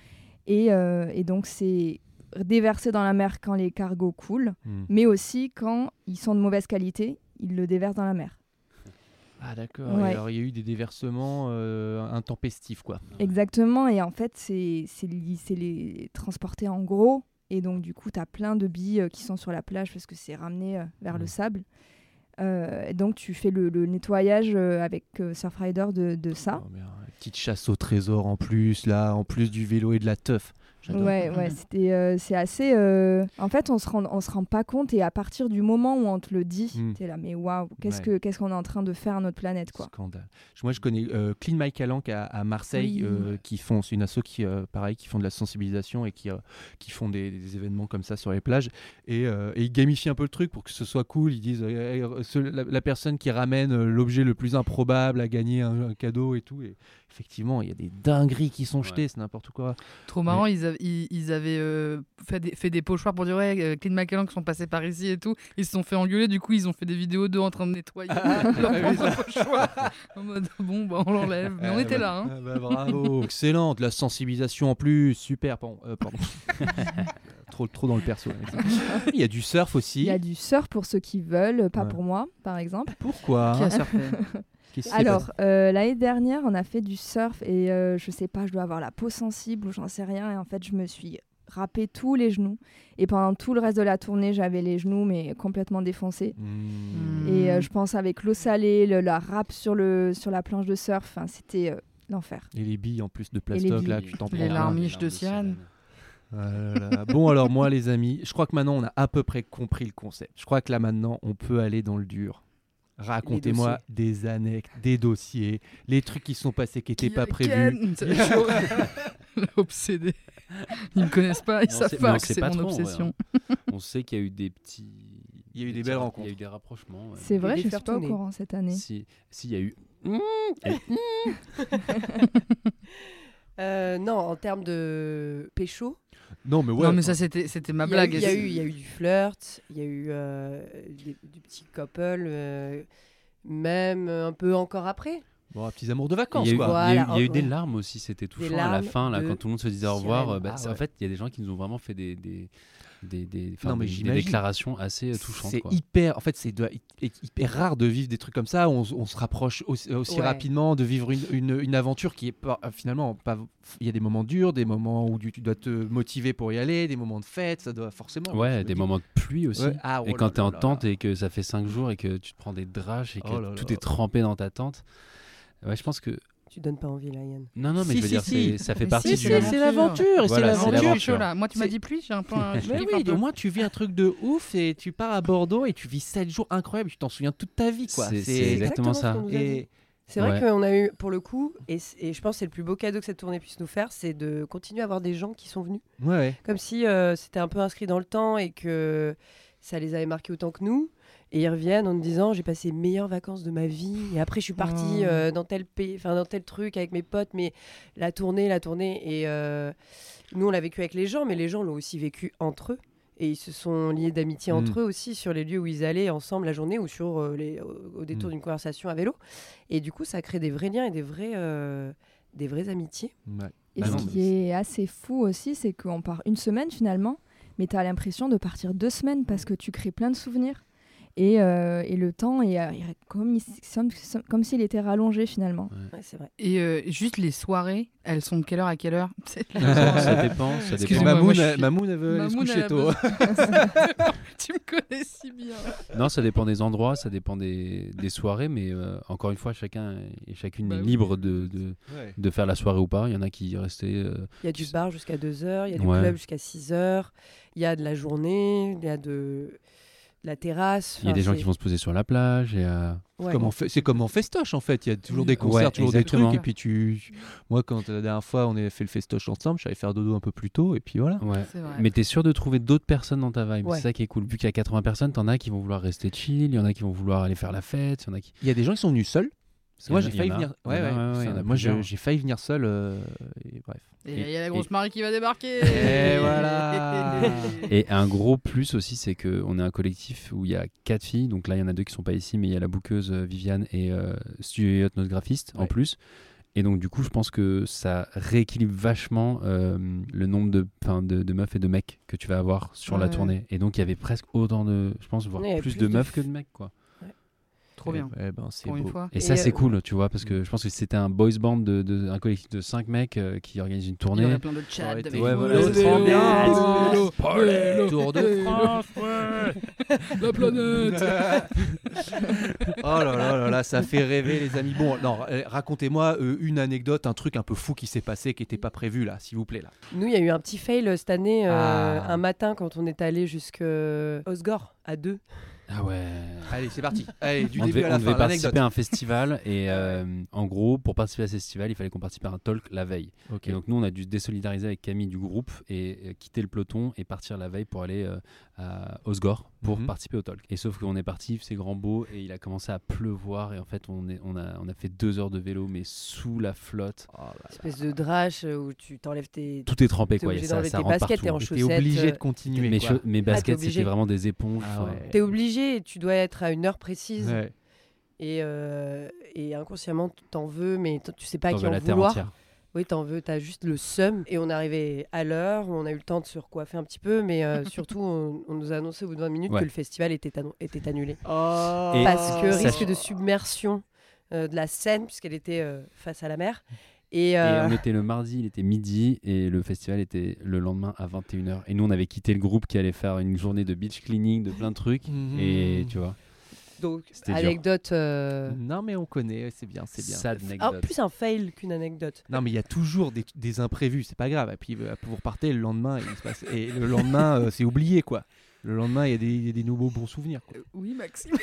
Et, euh, et donc, c'est déversé dans la mer quand les cargos coulent, Hmm. mais aussi quand ils sont de mauvaise qualité, ils le déversent dans la mer. Ah d'accord. Ouais. Alors il y a eu des déversements euh, intempestifs, quoi. Exactement, et en fait, c'est les transporter en gros, et donc du coup, tu as plein de billes euh, qui sont sur la plage parce que c'est ramené euh, vers le Mm. sable. Euh, et donc, tu fais le, le nettoyage euh, avec euh, Surfrider de, de ça. Oh, merde. Petite chasse au trésor en plus, là, en plus du vélo et de la teuf. Ouais, ouais, c'était, euh, c'est assez. euh, En fait, on se rend, on se rend pas compte et à partir du moment où on te le dit, Mm. t'es là, mais waouh, qu'est-ce Ouais. que, qu'est-ce qu'on est en train de faire à notre planète, quoi. Scandale. Je- Moi, je connais euh, Clean My Calanque à, à Marseille, Oui. euh, qui font, c'est une asso qui, euh, pareil, qui font de la sensibilisation et qui, euh, qui font des, des événements comme ça sur les plages. Et, euh, et ils gamifient un peu le truc pour que ce soit cool. Ils disent, euh, ce- la, la personne qui ramène euh, l'objet le plus improbable a gagné un, un cadeau et tout. Et effectivement, il y a des dingueries qui sont jetées, c'est n'importe quoi. Trop marrant, ils, avaient- ils, ils avaient euh, fait, des, fait des pochoirs pour dire ouais, euh, Clean McKellen qui sont passés par ici et tout. Ils se sont fait engueuler, du coup ils ont fait des vidéos d'eux en train de nettoyer leur Ah, oui, propre pochoir. en mode bon, bah, on l'enlève. Mais on Ah, était bah, là. Hein. ah, bah, bravo, excellent, de la sensibilisation en plus, super. Bon, euh, pardon. trop, trop dans le perso. Il y a du surf aussi. Il y a du surf pour ceux qui veulent, pas Ouais. pour moi, par exemple. Pourquoi? Qui a surfé Alors, euh, l'année dernière, on a fait du surf et euh, je sais pas, je dois avoir la peau sensible ou j'en sais rien. Et en fait, je me suis râpé tous les genoux. Et pendant tout le reste de la tournée, j'avais les genoux, mais complètement défoncés. Hmm. Et euh, je pense avec l'eau salée, le- la râpe sur, le, sur la planche de surf, c'était euh, l'enfer. Et les billes en plus de les plastoc, là, billes. tu t'en prends Les larmiches de sirène. Bon, alors moi, les amis, je crois que maintenant, on a à peu près compris le concept. Je crois que là, maintenant, on peut aller dans le dur. Racontez-moi des anecdotes, des dossiers, les trucs qui sont passés qui n'étaient pas prévus. Obsédé. Ils me connaissent pas, ils savent pas que c'est mon trop, obsession. On sait qu'il y a eu des petits. Il y a eu des belles rencontres. Il y a eu des rapprochements. ouais. C'est vrai, je suis pas au courant cette année. Si, si, il y a eu. Euh, non, en termes de pécho, Non, mais ouais. non, mais ça, c'était c'était ma blague. il y, a eu, il y a eu du flirt, il y a eu euh, des- du petit couple, euh, même un peu encore après. Bon, petits amours de Il vacances, y a eu, quoi. Voilà, il y a eu- il y a eu des larmes aussi, c'était touchant à la fin, là, de quand tout le monde se disait au revoir. euh, bah, Ah En fait, il y a des gens qui nous ont vraiment fait des, des, des, des, enfin, Non, mais des- des j'imagine. déclarations assez euh, touchantes. C'est hyper, en fait, c'est hyper rare de vivre des trucs comme ça. On, on se rapproche aussi, aussi Ouais. rapidement de vivre une, une- une aventure qui est pas, euh, finalement pas. Il y a des moments durs, des moments où tu, tu dois te motiver pour y aller, des moments de fête, ça doit forcément. Ouais, des dis. moments de pluie aussi. Ouais, ah, et oh quand là t'es en tente et que ça fait 5 jours et que tu te prends des draches et que Oh là tout là. est trempé dans ta tente. Ouais, je pense que. Tu donnes pas envie là, Yann. Non, non, mais Si, je veux si, dire, si. ça fait partie si, du. c'est l'aventure, et c'est Voilà, c'est l'aventure. là. Moi, tu m'as dit pluie, j'ai un peu. un- je Mais oui, au moins tu vis un truc de ouf et tu pars à Bordeaux et tu vis 7 jours incroyables, tu t'en souviens toute ta vie quoi. C'est- c'est exactement ça. C'est vrai Ouais. qu'on a eu, pour le coup, et, je pense que c'est le plus beau cadeau que cette tournée puisse nous faire, c'est de continuer à avoir des gens qui sont venus. ouais, ouais. Comme si euh, c'était un peu inscrit dans le temps et que ça les avait marqués autant que nous. Et ils reviennent en nous disant j'ai passé les meilleures vacances de ma vie. Et après, je suis partie Oh. euh, dans tel pays, enfin dans tel truc avec mes potes, mais la tournée, la tournée. Et euh, nous, on l'a vécu avec les gens, mais les gens l'ont aussi vécu entre eux. Et ils se sont liés d'amitié Mm. entre eux aussi sur les lieux où ils allaient ensemble la journée ou sur euh, les, au, au détour Mm. d'une conversation à vélo. Et du coup, ça crée des vrais liens et des vrais, euh, des vraies amitiés. Ouais. Et Bah ce non, qui mais est assez fou aussi, c'est qu'on part une semaine finalement, mais tu as l'impression de partir deux semaines parce que tu crées plein de souvenirs. Et, euh, et le temps est euh, comme, il- comme, comme s'il était rallongé finalement. Ouais, c'est vrai. Et euh, juste les soirées, elles sont de quelle heure à quelle heure? Ça soirée. dépend. Ça dépend. Mamoun, je Mamoun, elle veut aller se Mamoun, coucher tôt. tu me connais si bien. Non, ça dépend des endroits, ça dépend des, des soirées, mais euh, encore une fois, chacun et chacune Bah est oui. libre de, de, Ouais. de faire la soirée ou pas. Il y en a qui restaient. euh, Il y a du bar jusqu'à 2h, il y a du Ouais. club jusqu'à 6h, il y a de la journée, il y a de la terrasse. Il y a des gens qui vont se poser sur la plage. Et, euh, Ouais. C'est comme en festoche en fait, il y a toujours des Ouais, concerts, toujours des trucs et puis tu moi quand la dernière fois on a fait le festoche ensemble, j'allais faire dodo un peu plus tôt et puis voilà. ouais. C'est vrai. Mais t'es sûr de trouver d'autres personnes dans ta vibe? Ouais. C'est ça qui est cool. Vu qu'il y a 80 personnes, t'en as qui vont vouloir rester chill, il y en a qui vont vouloir aller faire la fête, il y en a qui. Il y a des gens qui sont venus seuls. Moi j'ai failli venir. Ouais, ouais, moi j'ai failli venir seul et bref. Et il y a la Et- grosse Marie qui va débarquer. Et voilà. Et un gros plus aussi, c'est qu'on est un collectif où il y a quatre filles. Donc là, il y en a deux qui sont pas ici, mais il y a la bouqueuse euh, Viviane et euh, Studio Yacht, notre graphiste, en plus. Et donc, du coup, je pense que ça rééquilibre vachement euh, le nombre de, 'fin, de, de meufs et de mecs que tu vas avoir sur la tournée. Et donc, il y avait presque autant de, je pense, voire plus, plus de de meufs f- que de mecs, quoi. Trop trop bien. Eh ben, c'est Pour une beau. fois. Et, ça, c'est euh, cool, tu vois, parce que je pense que c'était un boys band, de, de- un collectif de 5 mecs euh, qui organise une Il y tournée. aurait plein de chats avec Ouais, voilà, c'est trop bien. Tour de France, ouais. La planète oh là là là là, ça fait rêver les amis. Bon, non, euh, racontez-moi euh, une anecdote, un truc un peu fou qui s'est passé, qui n'était pas prévu là, s'il vous plaît là. Nous, il y a eu un petit fail cette année, euh, Ah. un matin, quand on est allé jusqu'à Osgore, à deux. Ah ouais. Allez, c'est parti. Allez, du on début devait, à la fin, participer à un festival et euh, en gros, pour participer à ce festival, il fallait qu'on participe à un talk la veille. Et donc nous, on a dû se désolidariser avec Camille du groupe et euh, quitter le peloton et partir la veille pour aller euh, à Osgore pour Mhm. participer au talk. Et sauf qu'on est parti, c'est grand beau et il a commencé à pleuvoir et en fait, on, est, on, a, on a fait deux heures de vélo mais sous la flotte. Oh. Espèce de drache euh, où tu t'enlèves tes. Tout est trempé quoi. ça, ça tes rentre baskets, t'es partout. en Et chaussettes. T'es obligé euh, de continuer. Mes, quoi. mes baskets, obligé. c'était vraiment des éponges. Ah ouais. T'es obligé, tu dois être à une heure précise. Ouais. Et, euh, et inconsciemment, t'en veux, mais tu sais pas à qui en vouloir. Oui, t'en veux, t'as juste le seum. Et on est arrivé à l'heure, on a eu le temps de se recoiffer un petit peu, mais euh, surtout, on, on nous a annoncé au bout de 20 minutes Ouais. que le festival était, annon- était annulé. Et Parce que risque de submersion euh, de la Seine, puisqu'elle était euh, face à la mer. Et, Et on était le mardi, il était midi et le festival était le lendemain à 21h. Et nous, on avait quitté le groupe qui allait faire une journée de beach cleaning, de plein de trucs. Mhm. Et tu vois, donc, anecdote. euh, Non mais on connaît, c'est bien, c'est bien. sad ah, anecdote. plus un fail qu'une anecdote. Non mais il y a toujours des, des imprévus, c'est pas grave. Et puis euh, vous repartez le lendemain et, il se passe... et le lendemain euh, c'est oublié quoi. Le lendemain il y a des, il y a des nouveaux bons souvenirs. Quoi. Oui, Maxime.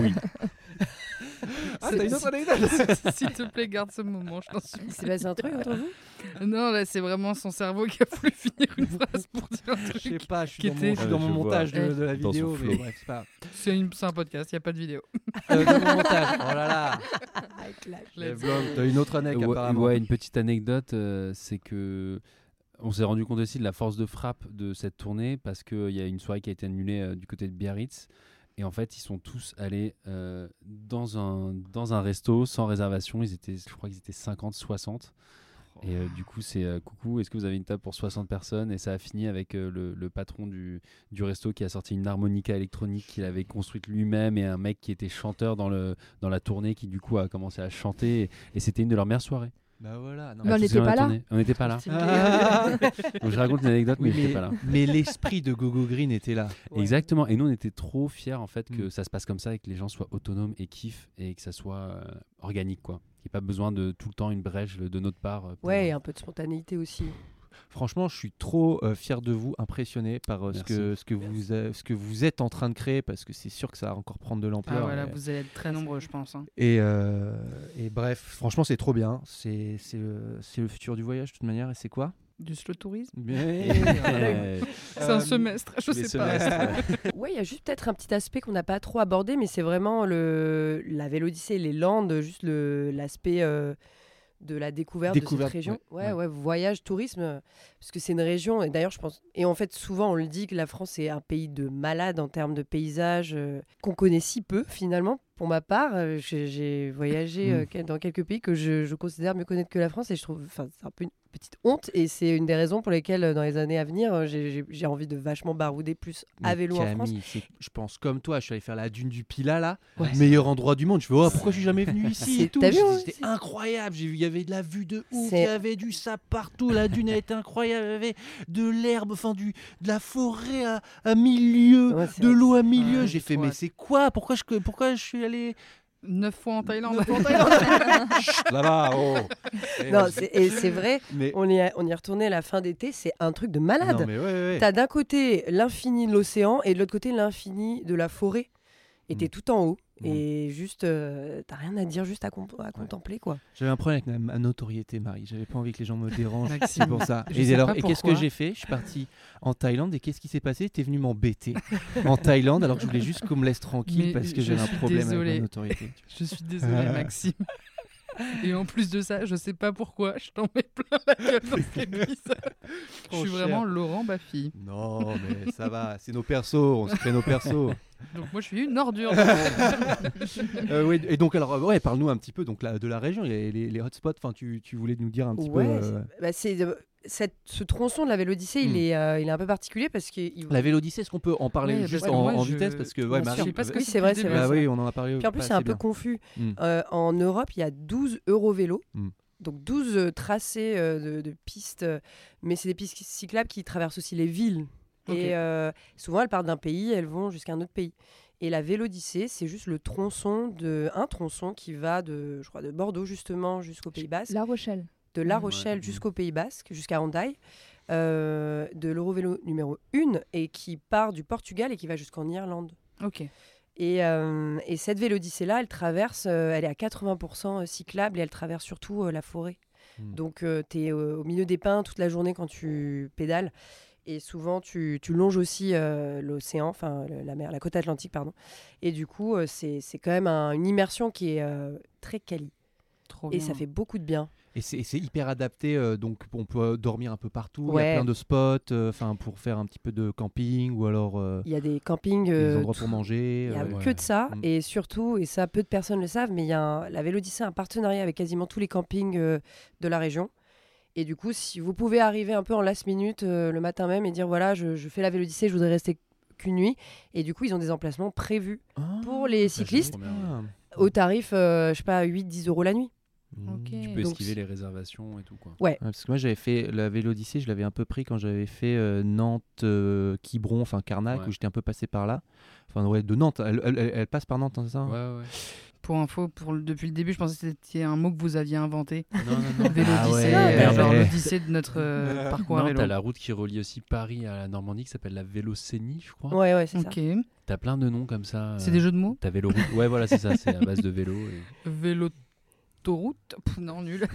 oui. Ah t'as une autre anecdote S'il te plaît, garde ce moment, je t'en supplie. Il s'est passé un truc entre vous? Non, là, c'est vraiment son cerveau qui a voulu finir une phrase pour dire un Je sais truc. pas, je suis Qui dans mon, était- je suis dans Euh, mon montage de, de la vidéo, mais bref, c'est pas. Un podcast, il n'y a pas de vidéo. Euh, dans mon montage, oh là là. T'as une autre anecdote Ouais, apparemment. ouais, une petite anecdote, euh, c'est que on s'est rendu compte aussi de la force de frappe de cette tournée parce qu'il y a une soirée qui a été annulée euh, du côté de Biarritz. Et en fait, ils sont tous allés euh, dans, un, dans un resto sans réservation. Ils étaient, je crois qu'ils étaient 50, 60. Et euh, du coup, c'est euh, coucou, est-ce que vous avez une table pour 60 personnes? Et ça a fini avec le, le patron du, du resto qui a sorti une harmonica électronique qu'il avait construite lui-même et un mec qui était chanteur dans, le, dans la tournée qui du coup a commencé à chanter. Et, et c'était une de leurs meilleures soirées. Bah voilà. non, Mais on n'était pas là. On n'était pas là. Ah. Donc je raconte une anecdote, mais Oui, j'étais mais, pas là. mais l'esprit de Gogo Green était là. Ouais. Exactement. Et nous, on était trop fiers en fait que Mm. ça se passe comme ça et que les gens soient autonomes et kiffent et que ça soit euh, organique quoi. Qu'il n'y ait pas besoin de tout le temps une brèche de notre part. euh, pour- Ouais, et un peu de spontanéité aussi. Franchement, je suis trop euh, fier de vous, impressionné par euh, ce, que, ce, que vous, euh, ce que vous êtes en train de créer, parce que c'est sûr que ça va encore prendre de Ah l'ampleur. voilà, et, vous allez être très nombreux, je pense. hein. et, euh, et bref, franchement, c'est trop bien. C'est c'est le, c'est le futur du voyage, de toute manière. Et c'est quoi? Du slow tourisme Euh, C'est un semestre, je les sais pas. Ouais, il y a juste peut-être un petit aspect qu'on n'a pas trop abordé, mais c'est vraiment le, la Vélodyssée, les Landes, juste le- l'aspect euh, de la découverte, Découverte, de cette région. ouais, Ouais, ouais, voyage, tourisme, euh, parce que c'est une région, et d'ailleurs, je pense. Et en fait, souvent, on le dit que la France est un pays de malades en termes de paysages, euh, qu'on connaît si peu, finalement. Pour ma part, euh, j'ai voyagé Mm. euh, que- dans quelques pays que je, je considère mieux connaître que la France, et je trouve. Enfin, c'est un peu une petite honte, et c'est une des raisons pour lesquelles, euh, dans les années à venir, j'ai- envie de vachement barouder plus à vélo en France. Je pense comme toi, je suis allé faire la dune du Pila là, Ouais. meilleur endroit du monde. Je fais oh, pourquoi je suis jamais venu ici C'était incroyable. J'ai vu, il y avait de la vue de ouf, il y avait du sable partout. La dune était incroyable, il y avait de l'herbe, enfin du de la forêt à, à milieu, Ouais, de l'eau à milieu. Ouais, J'ai fait mais c'est quoi? Pourquoi je pourquoi je suis allé Neuf fois en Thaïlande. Chut, là-bas oh. Eh, Non, c'est- et c'est vrai, mais on y, est- on y est retourné à la fin d'été, c'est un truc de malade. ouais, ouais. T'as d'un côté l'infini de l'océan et de l'autre côté l'infini de la forêt. Et t'es Mm. tout en haut. Et juste, euh, t'as rien à dire, juste à, contempler, quoi. J'avais un problème avec ma, notoriété, Marie. J'avais pas envie que les gens me dérangent. Maxime, C'est pour ça. je et alors, et qu'est-ce que j'ai fait? Je suis parti en Thaïlande et qu'est-ce qui s'est passé? T'es venu m'embêter en Thaïlande alors que je voulais juste qu'on me laisse tranquille Mais parce que j'avais un problème avec ma notoriété. Je suis désolée, Maxime. Et en plus de ça, je sais pas pourquoi, je t'en mets plein la gueule dans cet épisode. Je suis cher. vraiment Laurent Baffy. Non, mais ça va, c'est nos persos, on se crée nos persos. Donc moi, je suis une ordure. Euh, ouais, et donc, alors, ouais, parle-nous un petit peu donc, la- de la région, les, les hotspots, enfin, tu, tu voulais nous dire un petit Ouais, peu. euh, bah, c'est, euh, cette, ce tronçon de la Vélodyssée, il, Hmm. est, euh, il est un peu particulier parce que. il- La Vélodyssée, est-ce qu'on peut en parler Ouais, juste en, moi, en je- vitesse Parce que, ouais, Marie. pas ce que Oui, c'est vrai, c'est vrai. Bah oui, on en a parlé. Puis en plus, c'est un peu bien. confus. Hmm. Euh, en Europe, il y a 12 Eurovélos. Hmm. Donc 12 euh, tracés euh, de, de pistes, mais c'est des pistes cyclables qui traversent aussi les villes. Et euh, souvent, elles partent d'un pays, elles vont jusqu'à un autre pays. Et la Vélodyssée, c'est juste le tronçon de un tronçon qui va de, je crois, de Bordeaux justement jusqu'au Pays Basque, La Rochelle. De La. Rochelle jusqu'au Pays Basque, jusqu'à Hendaye, euh, de l'Eurovélo numéro 1 et qui part du Portugal et qui va jusqu'en Irlande. Ok. Et, euh, et cette Vélodyssée-là, elle traverse, euh, elle est à 80% cyclable et elle traverse surtout euh, la forêt. Hmm. Donc tu es au milieu des pins toute la journée quand tu pédales. Et souvent, tu, tu longes aussi euh, l'océan, enfin la mer, la côte atlantique, pardon. Et du coup, euh, c'est c'est quand même un- une immersion qui est euh, très quali. Trop Et bien. ça fait beaucoup de bien. Et c'est hyper adapté, euh, donc on peut dormir un peu partout. Il y a plein de spots, euh, enfin pour faire un petit peu de camping ou alors euh, Il y a des campings. des euh, endroits tout- pour manger. Il n'y a euh, que de ça. Mm. Et surtout, et ça, peu de personnes le savent, mais il y a un- la Vélodyssée a un partenariat avec quasiment tous les campings euh, de la région. Et du coup, si vous pouvez arriver un peu en last minute euh, le matin même et dire voilà, je, je fais la Vélodyssée, je voudrais rester qu'une nuit. Et du coup, ils ont des emplacements prévus Ah. pour les c'est cyclistes au tarif, euh, je sais pas, 8-10 euros la nuit. Tu peux Donc, esquiver les réservations et tout quoi. Ouais, parce que moi j'avais fait la Vélodyssée, je l'avais un peu pris quand j'avais fait euh, Nantes, euh, Quiberon, enfin Carnac, Ouais. où j'étais un peu passé par là. Enfin ouais, de Nantes, elle, elle- elle- elle passe par Nantes, hein, c'est ça Ouais ouais. Pour info, pour le- depuis le début, je pensais que c'était un mot que vous aviez inventé. Non non non. Vélodyssée, Ah ouais. euh, genre l'odyssée de notre euh, parcours à vélo. t'as la route qui relie aussi Paris à la Normandie qui s'appelle la Vélocénie, je crois. Ouais, ouais, c'est ça. Ok. T'as plein de noms comme ça. C'est euh, des jeux de mots T'as vélo route. Ouais, voilà, c'est ça. C'est à base de vélo. et- Vélo-autoroute Pff, Non, nul.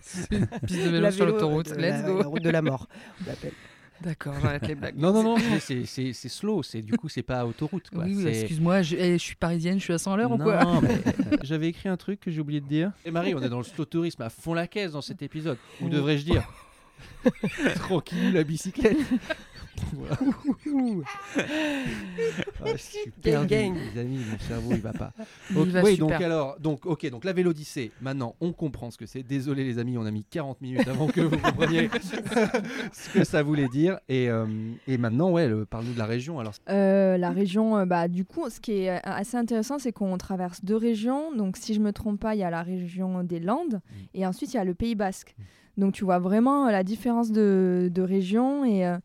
C'est une piste de vélo La sur l'autoroute. de- Let's la- go. La route de la mort, on l'appelle. D'accord, j'arrête les blagues. Non, non, non, c'est- c'est c'est slow, c'est du coup c'est pas autoroute. Quoi. Oui, excuse-moi, je, eh, je suis parisienne, je suis à 100 à l'heure ou quoi? Non, mais j'avais écrit un truc que j'ai oublié de dire. Et Marie, on est dans le slow tourisme à fond la caisse dans cet épisode. Ou devrais-je dire? Tranquille, la bicyclette. Ah, suis Gang, les amis, mon cerveau il va pas. Il Ok, va oui, super. donc alors, donc ok, donc la Vélodyssée. Maintenant, on comprend ce que c'est. Désolé les amis, on a mis 40 minutes avant que vous compreniez ce que ça voulait dire. Et, euh, et maintenant, ouais, le- parle-nous de la région. Alors, Euh, la région, euh, bah, du coup, ce qui est assez intéressant, c'est qu'on traverse deux régions. Donc, si je me trompe pas, il y a la région des Landes et ensuite il y a le Pays Basque. Donc, tu vois vraiment la différence de, de région et, euh,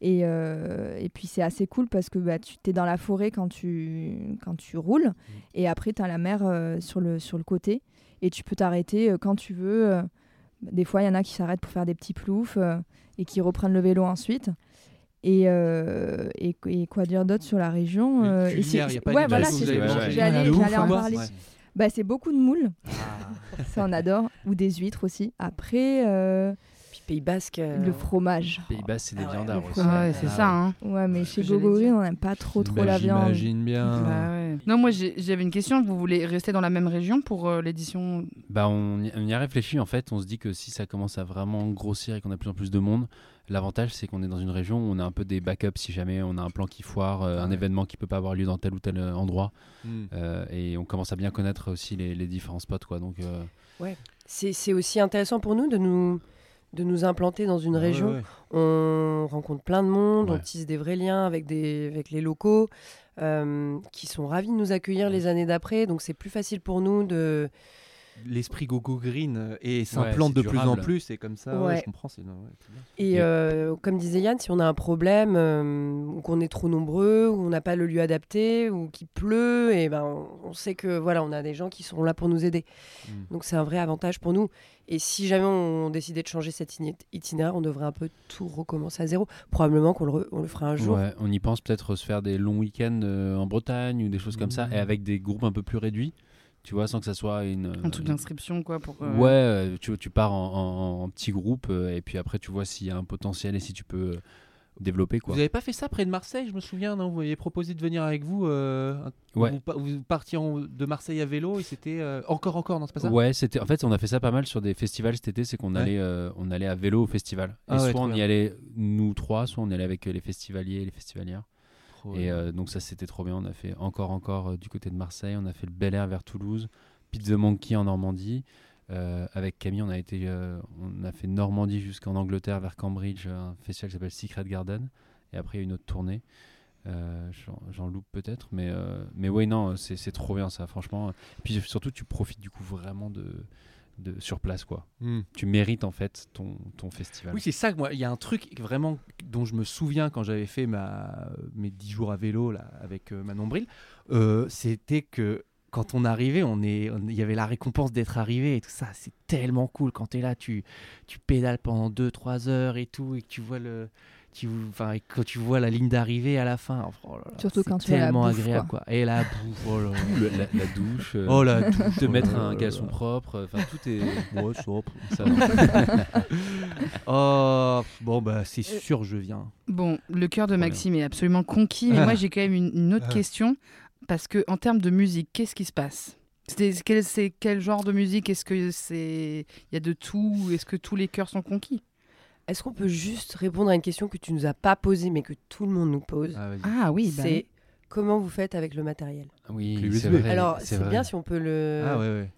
et, euh, et puis c'est assez cool parce que bah, tu es dans la forêt quand tu, quand tu roules et après tu as la mer euh, sur, le, sur le côté et tu peux t'arrêter euh, quand tu veux. Des fois, il y en a qui s'arrêtent pour faire des petits ploufs euh, et qui reprennent le vélo ensuite. Et, euh, et, et quoi dire d'autre sur la région euh, et y a pas ouais, voilà, j'allais en hein. parler. Ouais. Bah, c'est beaucoup de moules, Ah. ça on adore, ou des huîtres aussi. Après, euh, Pays Basque. euh, le fromage. Pays Bas, c'est des Ah ouais, viandards aussi. Ah ouais, c'est Ah ça, hein. Ouais, mais ce chez Gogori, on n'aime pas trop trop Bah, la viande. J'imagine bien. Bah ouais. Non, moi j'avais une question. Vous voulez rester dans la même région pour euh, l'édition? Bah, on y, on y a réfléchi en fait. On se dit que si ça commence à vraiment grossir et qu'on a de plus en plus de monde, l'avantage c'est qu'on est dans une région où on a un peu des backups si jamais on a un plan qui foire, euh, un Ouais. événement qui peut pas avoir lieu dans tel ou tel endroit. Hmm. Euh, et on commence à bien connaître aussi les, les différents spots quoi. Donc euh, C'est c'est aussi intéressant pour nous de nous, de nous implanter dans une Ouais, région. ouais. On rencontre plein de monde, on tisse des vrais liens avec, des, avec les locaux euh, qui sont ravis de nous accueillir les années d'après. Donc c'est plus facile pour nous de. L'esprit Gogo Green euh, et s'implante de plus en plus. Et comme ça, ouais, Ouais. je comprends. c'est-. Et euh, comme disait Yann, si on a un problème, euh, ou qu'on est trop nombreux, ou on n'a pas le lieu adapté, ou qu'il pleut, et ben on, on sait que voilà, on a des gens qui seront là pour nous aider. Mm. Donc c'est un vrai avantage pour nous. Et si jamais on décidait de changer cet itinéraire, on devrait un peu tout recommencer à zéro. Probablement qu'on le, re- on le fera un jour. ouais, on y pense peut-être se faire des longs week-ends euh, en Bretagne ou des choses comme ça, Mhm. et avec des groupes un peu plus réduits. Tu vois, sans que ça soit une. Un truc une- d'inscription, quoi. Pour, euh, Ouais, euh, tu, tu pars en, en, en petit groupe euh, et puis après tu vois s'il y a un potentiel et si tu peux euh, développer quoi. Vous avez pas fait ça près de Marseille, je me souviens, non? Vous m'aviez proposé de venir avec vous. euh, Ouais. Vous, pa- vous partiez en- de Marseille à vélo et c'était euh, encore, encore, non, c'est pas ça? Ouais, c'était en fait on a fait ça pas mal sur des festivals cet été, c'est qu'on Ouais. allait euh, on allait à vélo au festival. Ah et ouais, soit on y bien. allait nous trois, soit on y allait avec euh, les festivaliers et les festivalières. Trop Et bien. euh, donc ça c'était trop bien, on a fait encore encore euh, du côté de Marseille, on a fait le Bel Air vers Toulouse, Pizza Monkey en Normandie. Euh, avec Camille, on a été, euh, on a fait Normandie jusqu'en Angleterre vers Cambridge, un festival qui s'appelle Secret Garden. Et après, il y a une autre tournée. Euh, j'en- loupe peut-être, mais euh, mais ouais non, c'est c'est trop bien ça, franchement. Puis surtout, tu profites du coup vraiment de, de sur place quoi. Hmm. Tu mérites en fait ton ton festival. Oui, c'est ça. que Moi, il y a un truc vraiment dont je me souviens quand j'avais fait ma, mes 10 jours à vélo là, avec euh, Manon Bril. euh, C'était que quand on arrivait, on est, on- il y avait la récompense d'être arrivé et tout ça. C'est tellement cool quand tu es là, tu, tu pédales pendant 2-3 heures et tout, et que tu vois le. Tu, enfin, et quand tu vois la ligne d'arrivée à la fin, oh là là, Surtout c'est quand tu vois la tellement bouffe, agréable quoi. Et la bouffe, oh là là. Le- la, la douche, euh, Oh la douche, te oh mettre là un là. propre, enfin tout est. Ouais, sobre. ça va. Oh, bon bah c'est sûr, je viens. Bon, le cœur de. Maxime est absolument conquis, mais moi j'ai quand même une, une autre Ah. question parce que en termes de musique, qu'est-ce qui se passe? C'est quel, c'est quel genre de musique? Est-ce que c'est il y a de tout? Est-ce que tous les cœurs sont conquis? Est-ce qu'on peut juste répondre à une question que tu nous as pas posée, mais que tout le monde nous pose Ah. Ah oui, bah C'est comment vous faites avec le matériel Oui, Clé c'est vrai. Alors, c'est bien si on peut le. Ah ouais, ouais.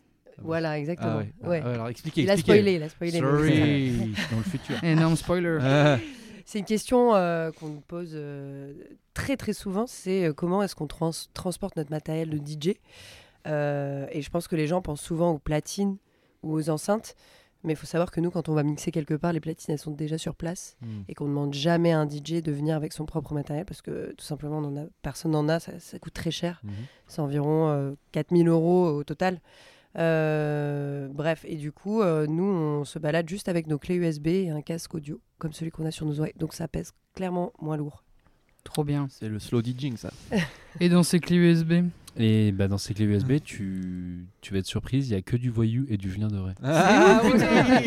Voilà, exactement. Ah ouais. Ouais. Ah ouais, alors expliquez, Il a expliquez. spoilé, il a spoilé. Sorry, dans le futur. énorme spoiler. Ah, C'est une question euh, qu'on nous pose euh, très très souvent, c'est euh, comment est-ce qu'on trans- transporte notre matériel de DJ Euh, Et je pense que les gens pensent souvent aux platines ou aux enceintes, mais il faut savoir que nous, quand on va mixer quelque part, les platines, elles sont déjà sur place hmm. et qu'on ne demande jamais à un DJ de venir avec son propre matériel parce que tout simplement, on en a, personne n'en a, ça, ça coûte très cher. Mhm. C'est environ euh, 4000 euros au total. Euh, bref, et du coup, euh, nous, on se balade juste avec nos clés USB et un casque audio, comme celui qu'on a sur nos oreilles. Donc ça pèse clairement moins lourd. Trop bien. C'est le slow DJing, ça. Et dans ces clés USB Et bah, dans ces clés USB, tu, tu vas être surprise, il y a que du voyou et du Julien Doré. Ah, oui.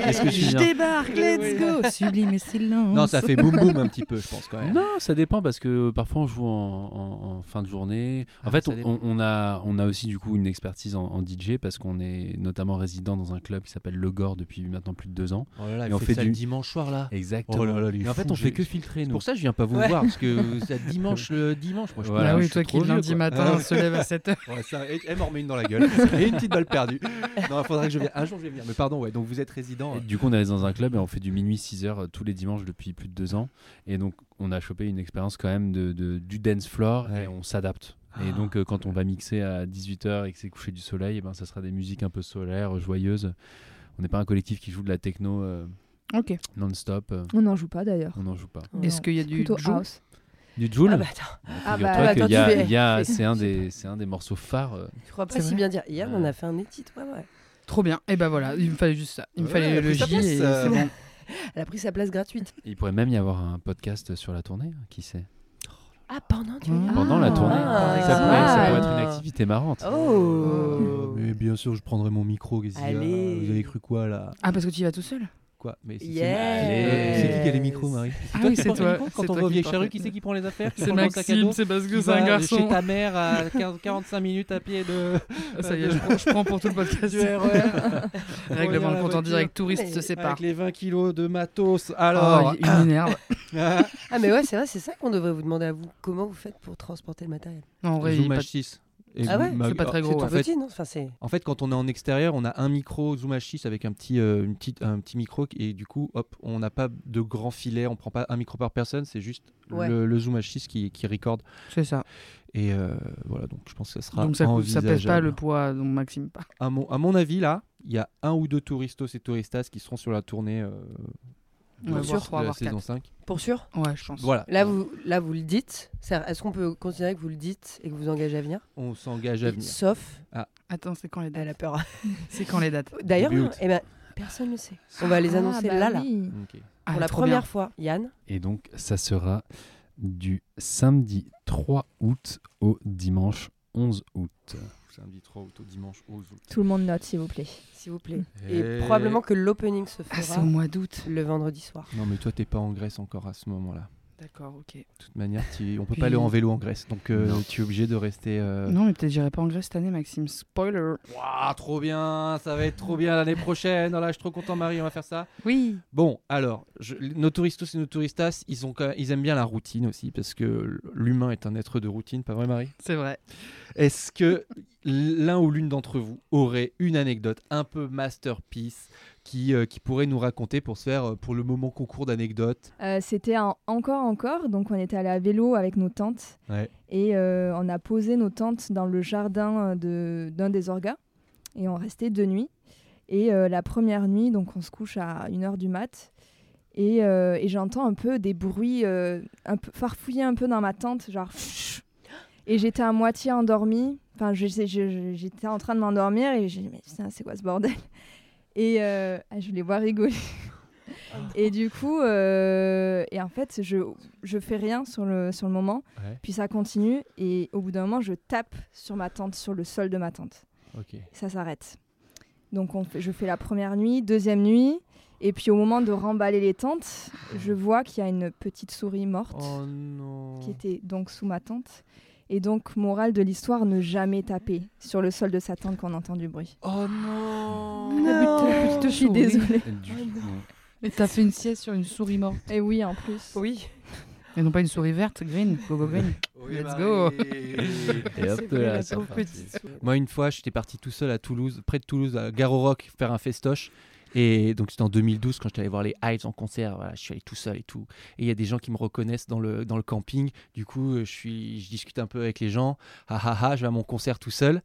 Est-ce que tu Je viens débarque, let's go Sublime et silence Non, ça fait boum boum un petit peu, je pense quand même. Non, ça dépend parce que parfois on joue en, en- en fin de journée. En Ah, fait, ça on, dépend. on a, on a aussi du coup une expertise en, en DJ parce qu'on est notamment résident dans un club qui s'appelle Le Gore depuis maintenant plus de deux ans. Oh là là, Et il on fait, fait ça du- le dimanche soir là. Exactement. Oh là là, Mais en fait, on fait j'ai- que filtrer C'est nous. pour ça que je viens pas vous Ouais. voir parce que ça dimanche le dimanche. Moi, je Voilà, Ah peux- oui, je toi qui trop vieux, lundi quoi. matin Ah. se lève à 7h. Ouais, ça, et- elle m'en remet une dans la gueule. Et une petite balle perdue. Non, il faudrait que je vienne. Un jour, je vais venir. Mais pardon, ouais. Donc vous êtes résident. Et du coup, on est dans un club et on fait du minuit 6h tous les dimanches depuis plus de deux ans. Et donc, on a chopé une expérience quand même de, de- du dance floor Ouais. et on s'adapte. Et Ah. donc, euh, quand on va mixer à 18h et que c'est couché du soleil, eh ben, ça sera des musiques un peu solaires, joyeuses. On n'est pas un collectif qui joue de la techno euh, Ok. non-stop. euh, On n'en joue pas d'ailleurs. on n'en joue pas. Est-ce qu'il y a du plutôt house Du Joule Ah bah attends, Ah Figure-toi bah, attends, qu'il y a- tu fais- il y a- fais- c'est un, des- c'est un des morceaux phares. euh, je crois pas si vrai bien dire. Hier, on a fait un edit, ouais, ouais. Trop bien. Et ben voilà, il me fallait juste ça. Il me Ouais, fallait le J et euh. c'est bon. Elle a pris sa place gratuite. Il pourrait même y avoir un podcast sur la tournée, hein, qui sait Ah, pendant, tu dire Pendant la tournée. Ah, ça, pourrait, ça pourrait être ah. une activité marrante. Oh Mais bien sûr, je prendrai mon micro. Allez. Vous avez cru quoi là? Ah, parce que tu y vas tout seul? Quoi Mais c'est Yes. c'est- c'est qui qui a les micros, Marie Ah toi oui, c'est toi. Quand on va au prends charrue, qui c'est qui prend les affaires C'est Maxime, c'est parce que c'est un garçon. Chez ta mère à 15 45 minutes à pied de. Ah, ça y est, je prends, je prends pour tout le podcast. du RER. Règlement de compte en direct, touriste se sépare. Avec les 20 kilos de matos. Oh, Alors. il m'énerve. Ah, mais ouais, c'est vrai, c'est ça qu'on devrait vous demander à vous. Comment vous faites pour transporter le matériel? En vrai, il Zoom est pas- H6. Et Ah ouais ma- C'est pas très en gros, C'est ouais. tout fait, petit, non? Enfin, c'est. En fait, quand on est en extérieur, on a un micro Zoom H6 avec un petit, euh, une petite, un petit micro et du coup, hop, on n'a pas de grand filet, on prend pas un micro par personne, c'est juste Ouais. le, le Zoom H6 qui, qui record. c'est ça. Et euh, voilà, donc je pense que ça sera Donc ça, coûte- ça pèse pas le poids dont Maxime pas. À mon, à mon avis, là, il y a un ou deux touristos et touristas qui seront sur la tournée euh, de, Ouais, de voire trois, la saison quatre. 5. Pour sûr? Ouais, je pense. Voilà, Là vous, là, vous le dites. Est-ce qu'on peut considérer que vous le dites et que vous vous engagez à venir? On s'engage à venir. Sauf. Attends, c'est quand les dates? Elle a peur. C'est quand les dates? D'ailleurs, Début août. eh ben, personne ne le sait. On va les Ah, annoncer bah là, là. Ah, Pour la première bien. fois, Yann. Et donc, ça sera du samedi 3 août au dimanche 11 août. Samedi 3 août au dimanche 11 août. Tout le monde note, s'il vous plaît. s'il vous plaît. Et- Et probablement que l'opening se Ah, c'est fera au mois d'août. le vendredi soir. Non, mais toi, t'es pas en Grèce encore à ce moment-là. D'accord, ok. De toute manière, tu- on peut Puis- pas aller en vélo en Grèce, donc euh, tu es obligé de rester. euh, Non, mais peut-être j'irai pas en Grèce cette année, Maxime. Spoiler. Ouah, trop bien, ça va être trop bien l'année prochaine. Oh là, je suis trop content, Marie, on va faire ça. Oui. Bon, alors, je- nos touristos et nos touristas, ont ils aiment bien la routine aussi, parce que l'humain est un être de routine, pas vrai, Marie? C'est vrai. Est-ce que l'un ou l'une d'entre vous aurait une anecdote un peu masterpiece qui, euh, qui pourrait nous raconter pour se faire, euh, pour le moment, concours d'anecdotes Euh, C'était un encore encore, donc on était allé à vélo avec nos tentes Ouais. et euh, on a posé nos tentes dans le jardin de- d'un des orgas et on restait deux nuits. Et la première nuit, donc on se couche à 1h du mat et, et j'entends un peu des bruits un peu farfouiller un peu dans ma tente, genre et j'étais à moitié endormie. Enfin, j'étais en train de m'endormir et j'ai dit mais putain c'est quoi ce bordel? Et euh, ah, je les vois rigoler. Et du coup, euh, et en fait, je, je fais rien sur le, sur le moment. Ouais. Puis ça continue. Et au bout d'un moment, je tape sur ma tente, sur le sol de ma tente. Ok. Ça s'arrête. Donc on fait, je fais la première nuit, deuxième nuit. Et puis au moment de remballer les tentes, je vois qu'il y a une petite souris morte Oh non. qui était donc sous ma tente. Et donc, morale de l'histoire, ne jamais taper sur le sol de sa tente quand on entend du bruit. Oh non. Petite- je suis désolée. Non. Et t'as fait une sieste sur une souris morte. Et oui, en plus. Oui. Et non pas une souris verte, green, go go green. Oui, Let's go. Et hop là. Moi, une fois, j'étais parti tout seul à Toulouse, près de Toulouse, à Gare au Rock, faire un festoche. Et donc, c'était en 2012 quand j'étais allé voir les Hives en concert. Je suis allé tout seul et tout. Et il y a des gens qui me reconnaissent dans le, camping. Du coup, je, suis, je discute un peu avec les gens. Ah ah ah, je vais à mon concert tout seul.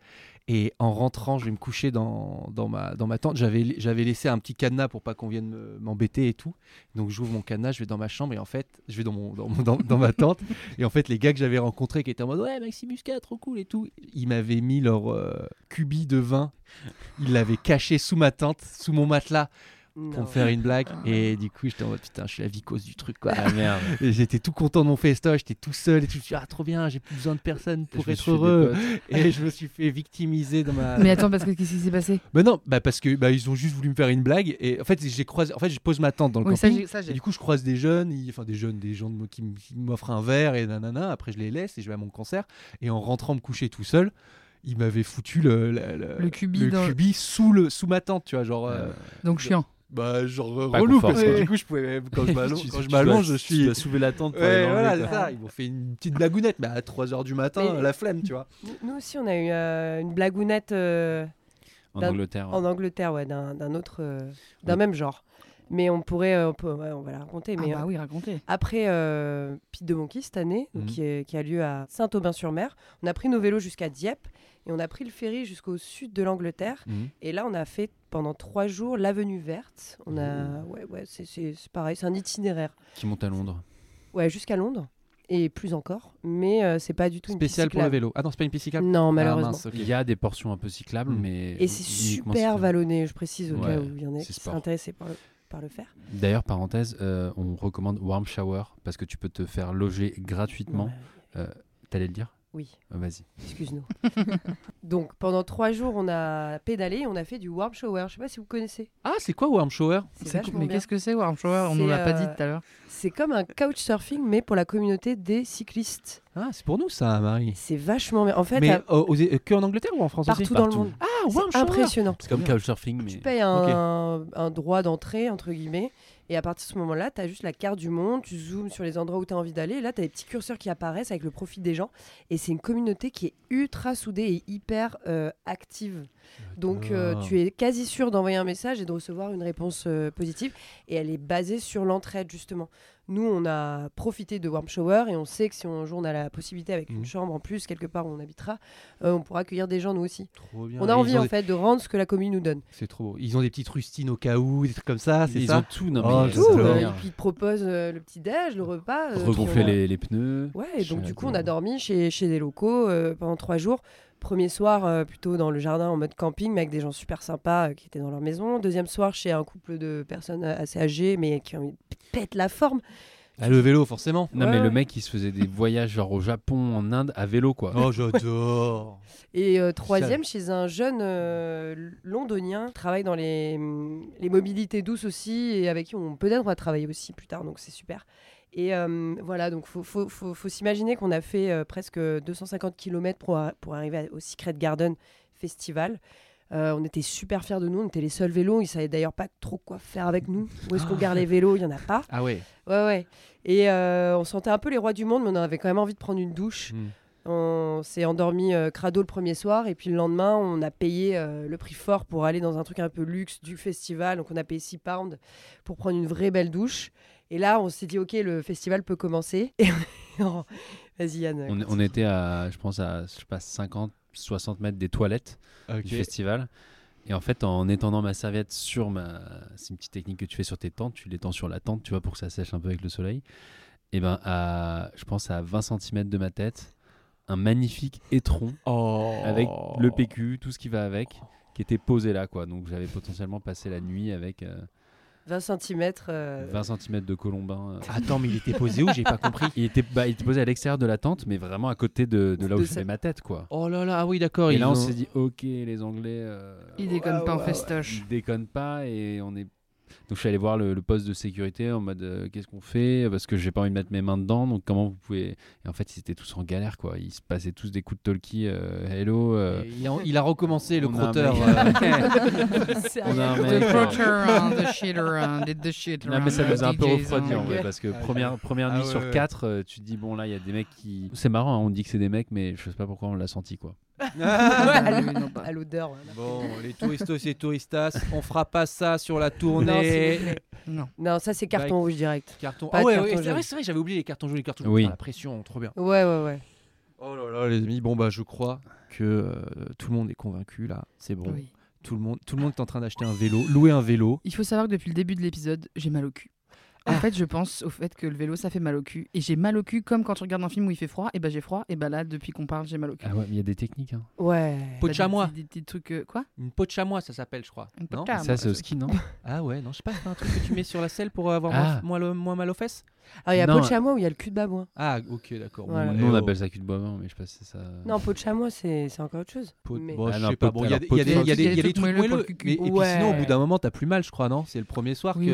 Et en rentrant, je vais me coucher dans, dans, ma, dans ma tente. J'avais, laissé un petit cadenas pour pas qu'on vienne me- m'embêter et tout. Donc, j'ouvre mon cadenas, je vais dans ma chambre et en fait, je vais dans, mon, dans, dans, dans ma tente. Et en fait, les gars que j'avais rencontrés qui étaient en mode Ouais, Maxime Muscat, trop cool et tout, ils m'avaient mis leur euh, cubi de vin. Ils l'avaient caché sous ma tente, sous mon matelas, pour me faire une blague. Et du coup, j'étais en mode Putain, je suis la vicose du truc, quoi. Ah merde. Et j'étais tout content de mon festoche, j'étais tout seul et tout. Je me suis dit, ah, trop bien, j'ai plus besoin de personne pour Je être heureux. Et je me suis fait victimiser dans ma. Mais attends, parce que qu'est-ce qui s'est passé? Bah non, bah parce que bah, ils ont juste voulu me faire une blague. Et en fait, j'ai croisé. En fait, je pose ma tente dans le Oui, camping. ça, Et du coup, je croise des jeunes, enfin des jeunes, des gens de- qui, m'offrent un verre et nanana. Après, je les laisse et je vais à mon concert. Et en rentrant me coucher tout seul, ils m'avaient foutu le, le, le- Le cubi le dans- cubi sous, le, sous ma tente, tu vois. Genre, Euh, Donc chiant. Bah, genre euh, Pas relou, confort, parce que du coup, je pouvais, quand je m'allonge, tu- quand je tu dois- m'allonge, je Tu suis. dois soulever la tente Ouais, voilà, c'est ça. Ils m'ont fait une petite blagounette, mais à 3h du matin, Mais- la flemme, tu vois. Nous aussi, on a eu euh, une blagounette euh, En Angleterre. en Angleterre, ouais, d'un d'un autre, euh, d'un Oui. même genre. Mais on pourrait, on, peut- ouais, on va la raconter. Ah Mais bah euh, oui, racontez. après euh, Pete de Monkey cette année, Mhm. qui, est- qui a lieu à Saint-Aubin-sur-Mer, on a pris nos vélos jusqu'à Dieppe et on a pris le ferry jusqu'au sud de l'Angleterre. Et là, on a fait pendant trois jours l'avenue verte. On a, ouais, ouais, c'est- c'est c'est pareil, c'est un itinéraire. Qui monte à Londres. Ouais, jusqu'à Londres et plus encore. Mais euh, c'est pas du tout une piste Spécial pour le cyclable. vélo. Ah non, c'est pas une piste cyclable Non, Ah, malheureusement. mince, ok. Il y a des portions un peu cyclables, Mm. mais. Et c'est super vallonné, je précise, au Ouais, cas où il y en a qui sport. seraient intéressés par le, par le faire. D'ailleurs, parenthèse, euh, on recommande Warm Shower parce que tu peux te faire loger gratuitement. Ouais. T'allais le dire Oui, Euh, Vas-y. excuse-nous. Donc pendant trois jours, on a pédalé, on a fait du warm shower. Je sais pas si vous connaissez. Ah, c'est quoi Warm Shower? C'est vachement. Mais bien. qu'est-ce que c'est Warm Shower? On nous C'est, l'a pas dit euh, tout à l'heure. C'est comme un couchsurfing, mais pour la communauté des cyclistes. Ah, c'est pour nous ça, Marie. C'est vachement bien. En fait, Mais à- euh, aux- euh, que en Angleterre ou en France partout aussi dans le Partout. monde. Ah, C'est Warm Shower impressionnant. C'est comme Couchsurfing, mais. Tu payes un, un droit d'entrée, entre guillemets, et à partir de ce moment-là, tu as juste la carte du monde, tu zoomes sur les endroits où tu as envie d'aller, et là, tu as des petits curseurs qui apparaissent avec le profil des gens, et c'est une communauté qui est ultra soudée et hyper euh, active. Donc, euh, tu es quasi sûr d'envoyer un message et de recevoir une réponse euh, positive, et elle est basée sur l'entraide, justement. Nous, on a profité de Warm Shower, et on sait que si un jour on a la possibilité, avec Mhm. une chambre en plus, quelque part où on habitera, euh, on pourra accueillir des gens, nous aussi. Trop bien. On Et a ils envie, en des- fait, de rendre ce que la commune nous donne. C'est trop beau. Ils ont des petites rustines au cas où, des trucs comme ça, c'est Ils ça ont tout. Non, Oh, tout. veut euh, et puis ils te proposent euh, le petit déj, le repas. Regonfler a- les, les pneus. Ouais, et donc du coup on a dormi chez, chez des locaux euh, pendant trois jours. Premier soir euh, plutôt dans le jardin en mode camping, mais avec des gens super sympas euh, qui étaient dans leur maison. Deuxième soir chez un couple de personnes euh, assez âgées, mais qui ont pète la forme. Ah, le vélo, forcément. Non, Ouais, mais le mec, il se faisait des voyages genre au Japon, en Inde, à vélo, quoi. Oh, j'adore. Et euh, troisième, chez un jeune euh, londonien, qui travaille dans les, les mobilités douces aussi, et avec qui on peut-être va travailler aussi plus tard, donc c'est super. Et euh, voilà, donc faut, faut, faut, faut s'imaginer qu'on a fait euh, presque 250 km pour, pour arriver au Secret Garden Festival. Euh, on était super fiers de nous, on était les seuls vélos, ils savaient d'ailleurs pas trop quoi faire avec nous. Où est-ce qu'on garde les vélos? Il y en a pas. Ah ouais. Ouais, ouais. Et on se sentait un peu les rois du monde, mais on avait quand même envie de prendre une douche. Hmm. On s'est endormi euh, crado le premier soir et puis le lendemain, on a payé euh, le prix fort pour aller dans un truc un peu luxe du festival. Donc on a payé 6 pounds pour prendre une vraie belle douche. Et là, on s'est dit, ok, le festival peut commencer. Et on- Vas-y Yann. On, on était à, je pense, à je sais pas, 50, 60 mètres des toilettes du festival. Et en fait, en étendant ma serviette sur ma. C'est une petite technique que tu fais sur tes tentes, tu l'étends sur la tente, tu vois, pour que ça sèche un peu avec le soleil. Et ben, à, je pense à 20 cm de ma tête, un magnifique étron Oh. avec le PQ, tout ce qui va avec, qui était posé là, quoi. Donc j'avais potentiellement passé la nuit avec euh, 20 cm. 20 cm de colombin. euh. Attends, mais il était posé où? J'ai pas compris. Il était, bah, il était posé à l'extérieur de la tente, mais vraiment à côté de, de là où De je mets ma tête, quoi. Oh là là, ah oui, d'accord. Et ils là, on s'est dit, ok, les Anglais. euh, Il déconne Ouais, pas en ouais, festoche. ils déconnent pas et on est. Donc je suis allé voir le, le poste de sécurité en mode euh, qu'est-ce qu'on fait? Parce que j'ai pas envie de mettre mes mains dedans donc comment vous pouvez et en fait ils étaient tous en galère quoi ils se passaient tous des coups de talkie euh, hello euh, Il a, il a recommencé le on a un crotteur. euh, on a un The mec euh, Crotter, hein, the shitter, hein, did the shit. non mais ça nous a un peu DJs, refroidi hein. en vrai parce que Ah, première première Ah nuit ouais, sur ouais. quatre euh, tu te dis bon là il y a des mecs qui c'est marrant hein, on dit que c'est des mecs mais je sais pas pourquoi on l'a senti quoi Ah. À l'odeur. voilà. Bon, les touristos et touristas, on fera pas ça sur la tournée. Non. non, ça c'est carton rouge direct. Carton. Ah ouais, c'est vrai, c'est vrai, j'avais oublié les cartons jaunes, les cartons jaunes. Oui. La pression, trop bien. Ouais, ouais, ouais. Oh là là, les amis, bon bah je crois que euh, tout le monde est convaincu là. C'est bon. Oui. Tout le monde, tout le monde est en train d'acheter un vélo, louer un vélo. Il faut savoir que depuis le début de l'épisode, j'ai mal au cul. En Ah. fait, je pense au fait que le vélo, ça fait mal au cul. Et j'ai mal au cul comme quand tu regardes un film où il fait froid, et ben j'ai froid, et ben là, depuis qu'on parle, j'ai mal au cul. ah ouais mais il y a des techniques hein. Ouais. Peau de des chamois. petits- Des, petits trucs. euh, quoi Une peau de chamois, ça s'appelle, je crois. Une peau de Non chamois. ça c'est au ski non Ah ouais, non, je sais pas, c'est un truc que tu mets sur la selle pour avoir Ah. moins, moins le- moins mal aux fesses. Alors il y a Non, peau de chamois où il y a le cul de babouin. Ah, ok, d'accord. Voilà. eh nous on oh. appelle ça cul de bovin mais je sais pas si c'est ça Non, peau de chamois, c'est c'est encore autre chose. Peau de- Mais- bon, Ah je non, sais pas. Bon, de- il y a des- de des des- des trucs moelleux Et puis sinon, au bout d'un moment, t'as plus mal, je crois, non? C'est le premier soir Oui,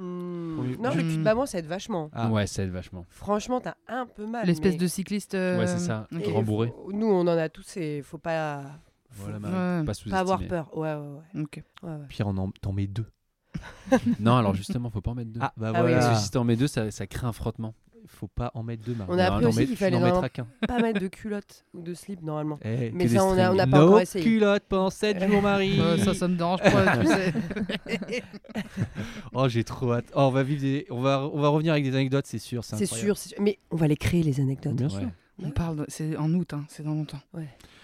oui. Hmm, Non, le cul de babouin, ça aide vachement. Ah. ouais ça aide vachement Franchement, t'as un peu mal. L'espèce mais- de cycliste. euh, ouais c'est ça rembourré faut- Nous, on en a tous et faut pas, faut Voilà, Ouais. Marie. pas pas avoir peur. Ouais, ouais, ouais. Ok. ouais, ouais. Pire, on en- t'en mets deux. non alors justement faut pas en mettre deux Ah, bah Ah oui, voilà. parce que si t'en mets deux ça, ça crée un frottement Faut pas en mettre deux, Marie. On a appris aussi qu'il fallait mettras qu'un. Pas mettre de culotte ou de slip normalement. Eh, Mais ça, on a, on a strings. pas no encore essayé. culotte pendant 7 jours, Marie. Euh, ça, ça me dérange pas, tu sais. Oh, j'ai trop hâte. Oh, on va vivre des... on va on va revenir avec des anecdotes, c'est sûr, c'est sûr. Mais on va les créer, les anecdotes. Bien Ouais. sûr. On parle, de- c'est en août, hein, c'est dans longtemps.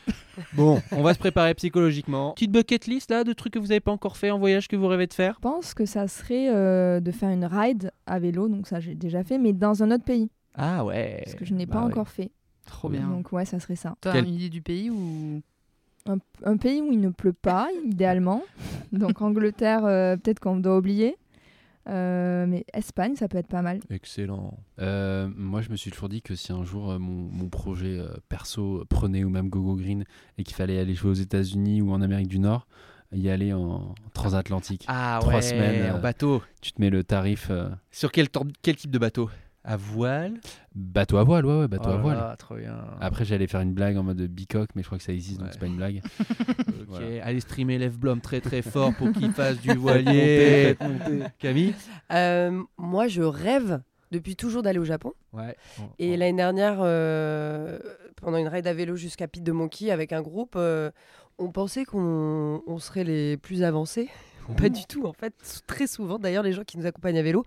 Bon, on va se préparer psychologiquement. Petite bucket list là de trucs que vous avez pas encore fait en voyage que vous rêvez de faire? Je pense que ça serait euh, de faire une ride à vélo, donc ça j'ai déjà fait, mais dans un autre pays, Ah ouais. parce que je n'ai Bah pas ouais. encore fait. Trop bien. Donc ouais, ça serait ça. T'as Quel- une idée du pays ou? Un, un pays où il ne pleut pas, idéalement. Donc Angleterre, euh, peut-être qu'on doit oublier. Euh, mais Espagne, ça peut être pas mal. Excellent. Euh, moi, je me suis toujours dit que si un jour euh, mon, mon projet euh, perso prenait ou même Gogo Green et qu'il fallait aller jouer aux États-Unis ou en Amérique du Nord, y aller en transatlantique. Ah Trois ouais, semaines, en euh, bateau. Tu te mets le tarif euh, Sur quel, tor- quel type de bateau? À voile bateau à voile, ouais, ouais, bateau Oh à voile. là, trop bien. Après, j'allais faire une blague en mode bicoque, mais je crois que ça existe, donc Ouais. c'est pas une blague. Ok, Voilà. allez streamer Lev Blom très très fort pour qu'il fasse du voilier. Camille Euh, moi, je rêve depuis toujours d'aller au Japon. Ouais. Et l'année dernière, euh, pendant une raid à vélo jusqu'à Pete de Monkey avec un groupe, euh, on pensait qu'on on serait les plus avancés. Pas du tout, en fait. Très souvent, d'ailleurs, les gens qui nous accompagnent à vélo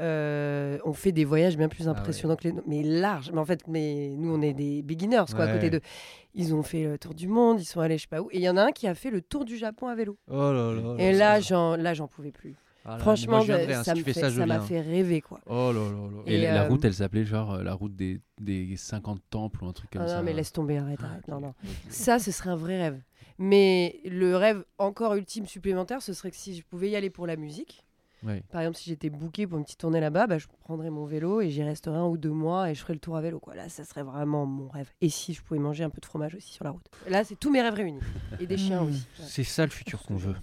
euh, ont fait des voyages bien plus Ah ouais. impressionnants que les mais larges. Mais en fait, mais nous, on est des beginners, quoi, à côté d'eux. Ils ont fait le tour du monde, ils sont allés je sais pas où. Et il y en a un qui a fait le tour du Japon à vélo. Oh là là. Et là, j'en, là, j'en pouvais plus. Ah là, Franchement, moi, viendrai, hein, ça si me fait- ça, je ça m'a fait rêver, quoi. Oh là là là. Et, Et, la- la euh, route, elle s'appelait genre euh, la route des, des 50 temples ou un truc comme Ah ça. non, mais laisse tomber, arrête, arrête. Non, non. Ça, ce serait un vrai rêve. Mais le rêve encore ultime supplémentaire, ce serait que si je pouvais y aller pour la musique, Ouais. Par exemple, si j'étais booké pour une petite tournée là-bas, bah, je prendrais mon vélo et j'y resterais un ou deux mois et je ferais le tour à vélo. Quoi. Là, ça serait vraiment mon rêve. Et si je pouvais manger un peu de fromage aussi sur la route. Là, c'est tous mes rêves réunis. Et des chiens Mmh. aussi. Ouais. C'est ça le futur qu'on veut.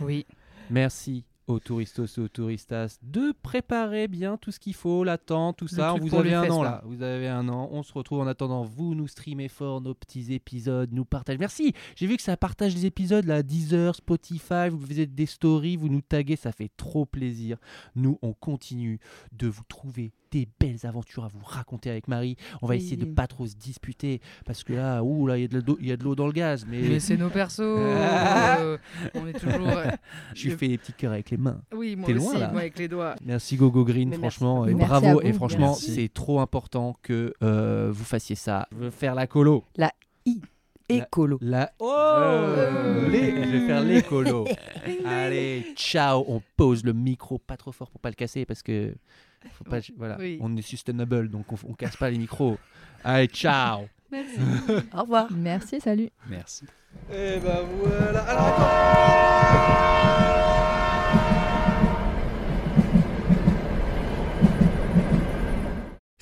Oui. Merci aux touristos et aux touristas de préparer bien tout ce qu'il faut, l'attente, tout Le ça. Vous avez les un fesses, an là. là. Vous avez un an. On se retrouve en attendant. Vous nous streamez fort nos petits épisodes, nous partagez. Merci. J'ai vu que ça partage des épisodes là, Deezer, Spotify. Vous faisiez des stories, vous nous taguez, ça fait trop plaisir. Nous, on continue de vous trouver des belles aventures à vous raconter avec Marie. On va Oui. essayer de pas trop se disputer parce que là, ouh là, il y a de l'eau- dans le gaz. Mais, Mais c'est nos persos. Euh, on est toujours. euh, je le- fais des petits cœurs avec les mains. Oui, moi aussi, loin, là. moi avec les doigts. Merci Gogo Green, Mais merci. franchement, et Merci bravo. Et franchement, c'est trop important que euh, vous fassiez ça. Je veux faire la colo. Écolo. La oh Euh. Les- Je vais faire les colos. Allez, ciao. On pose le micro pas trop fort pour pas le casser parce que faut pas, voilà, Oui. on est sustainable donc on, on casse pas les micros. Allez, ciao. Au revoir. Merci, salut. Merci. Et ben voilà. Alors attends.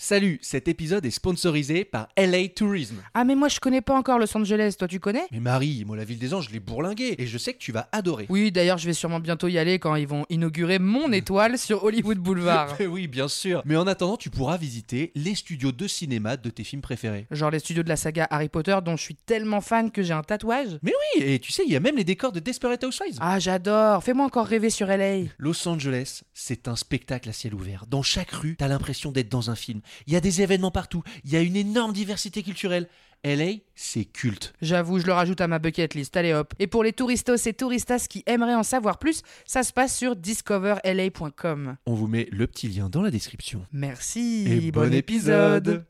Salut, cet épisode est sponsorisé par LA Tourism. Ah, mais moi je connais pas encore Los Angeles, toi tu connais? Mais Marie, moi la ville des anges, je l'ai bourlinguée et je sais que tu vas adorer. Oui, d'ailleurs, je vais sûrement bientôt y aller quand ils vont inaugurer mon étoile sur Hollywood Boulevard. oui, bien sûr. Mais en attendant, tu pourras visiter les studios de cinéma de tes films préférés. Genre les studios de la saga Harry Potter dont je suis tellement fan que j'ai un tatouage. Oui, et tu sais, il y a même les décors de Desperate Housewives. Ah, j'adore. Fais-moi encore rêver sur LA. Los Angeles, c'est un spectacle à ciel ouvert. Dans chaque rue, t'as l'impression d'être dans un film. Il y a des événements partout. Il y a une énorme diversité culturelle. LA, c'est culte. J'avoue, je le rajoute à ma bucket list. Allez hop. Et pour les touristos et touristas qui aimeraient en savoir plus, ça se passe sur discoverla.com. On vous met le petit lien dans la description. Merci. Et bon épisode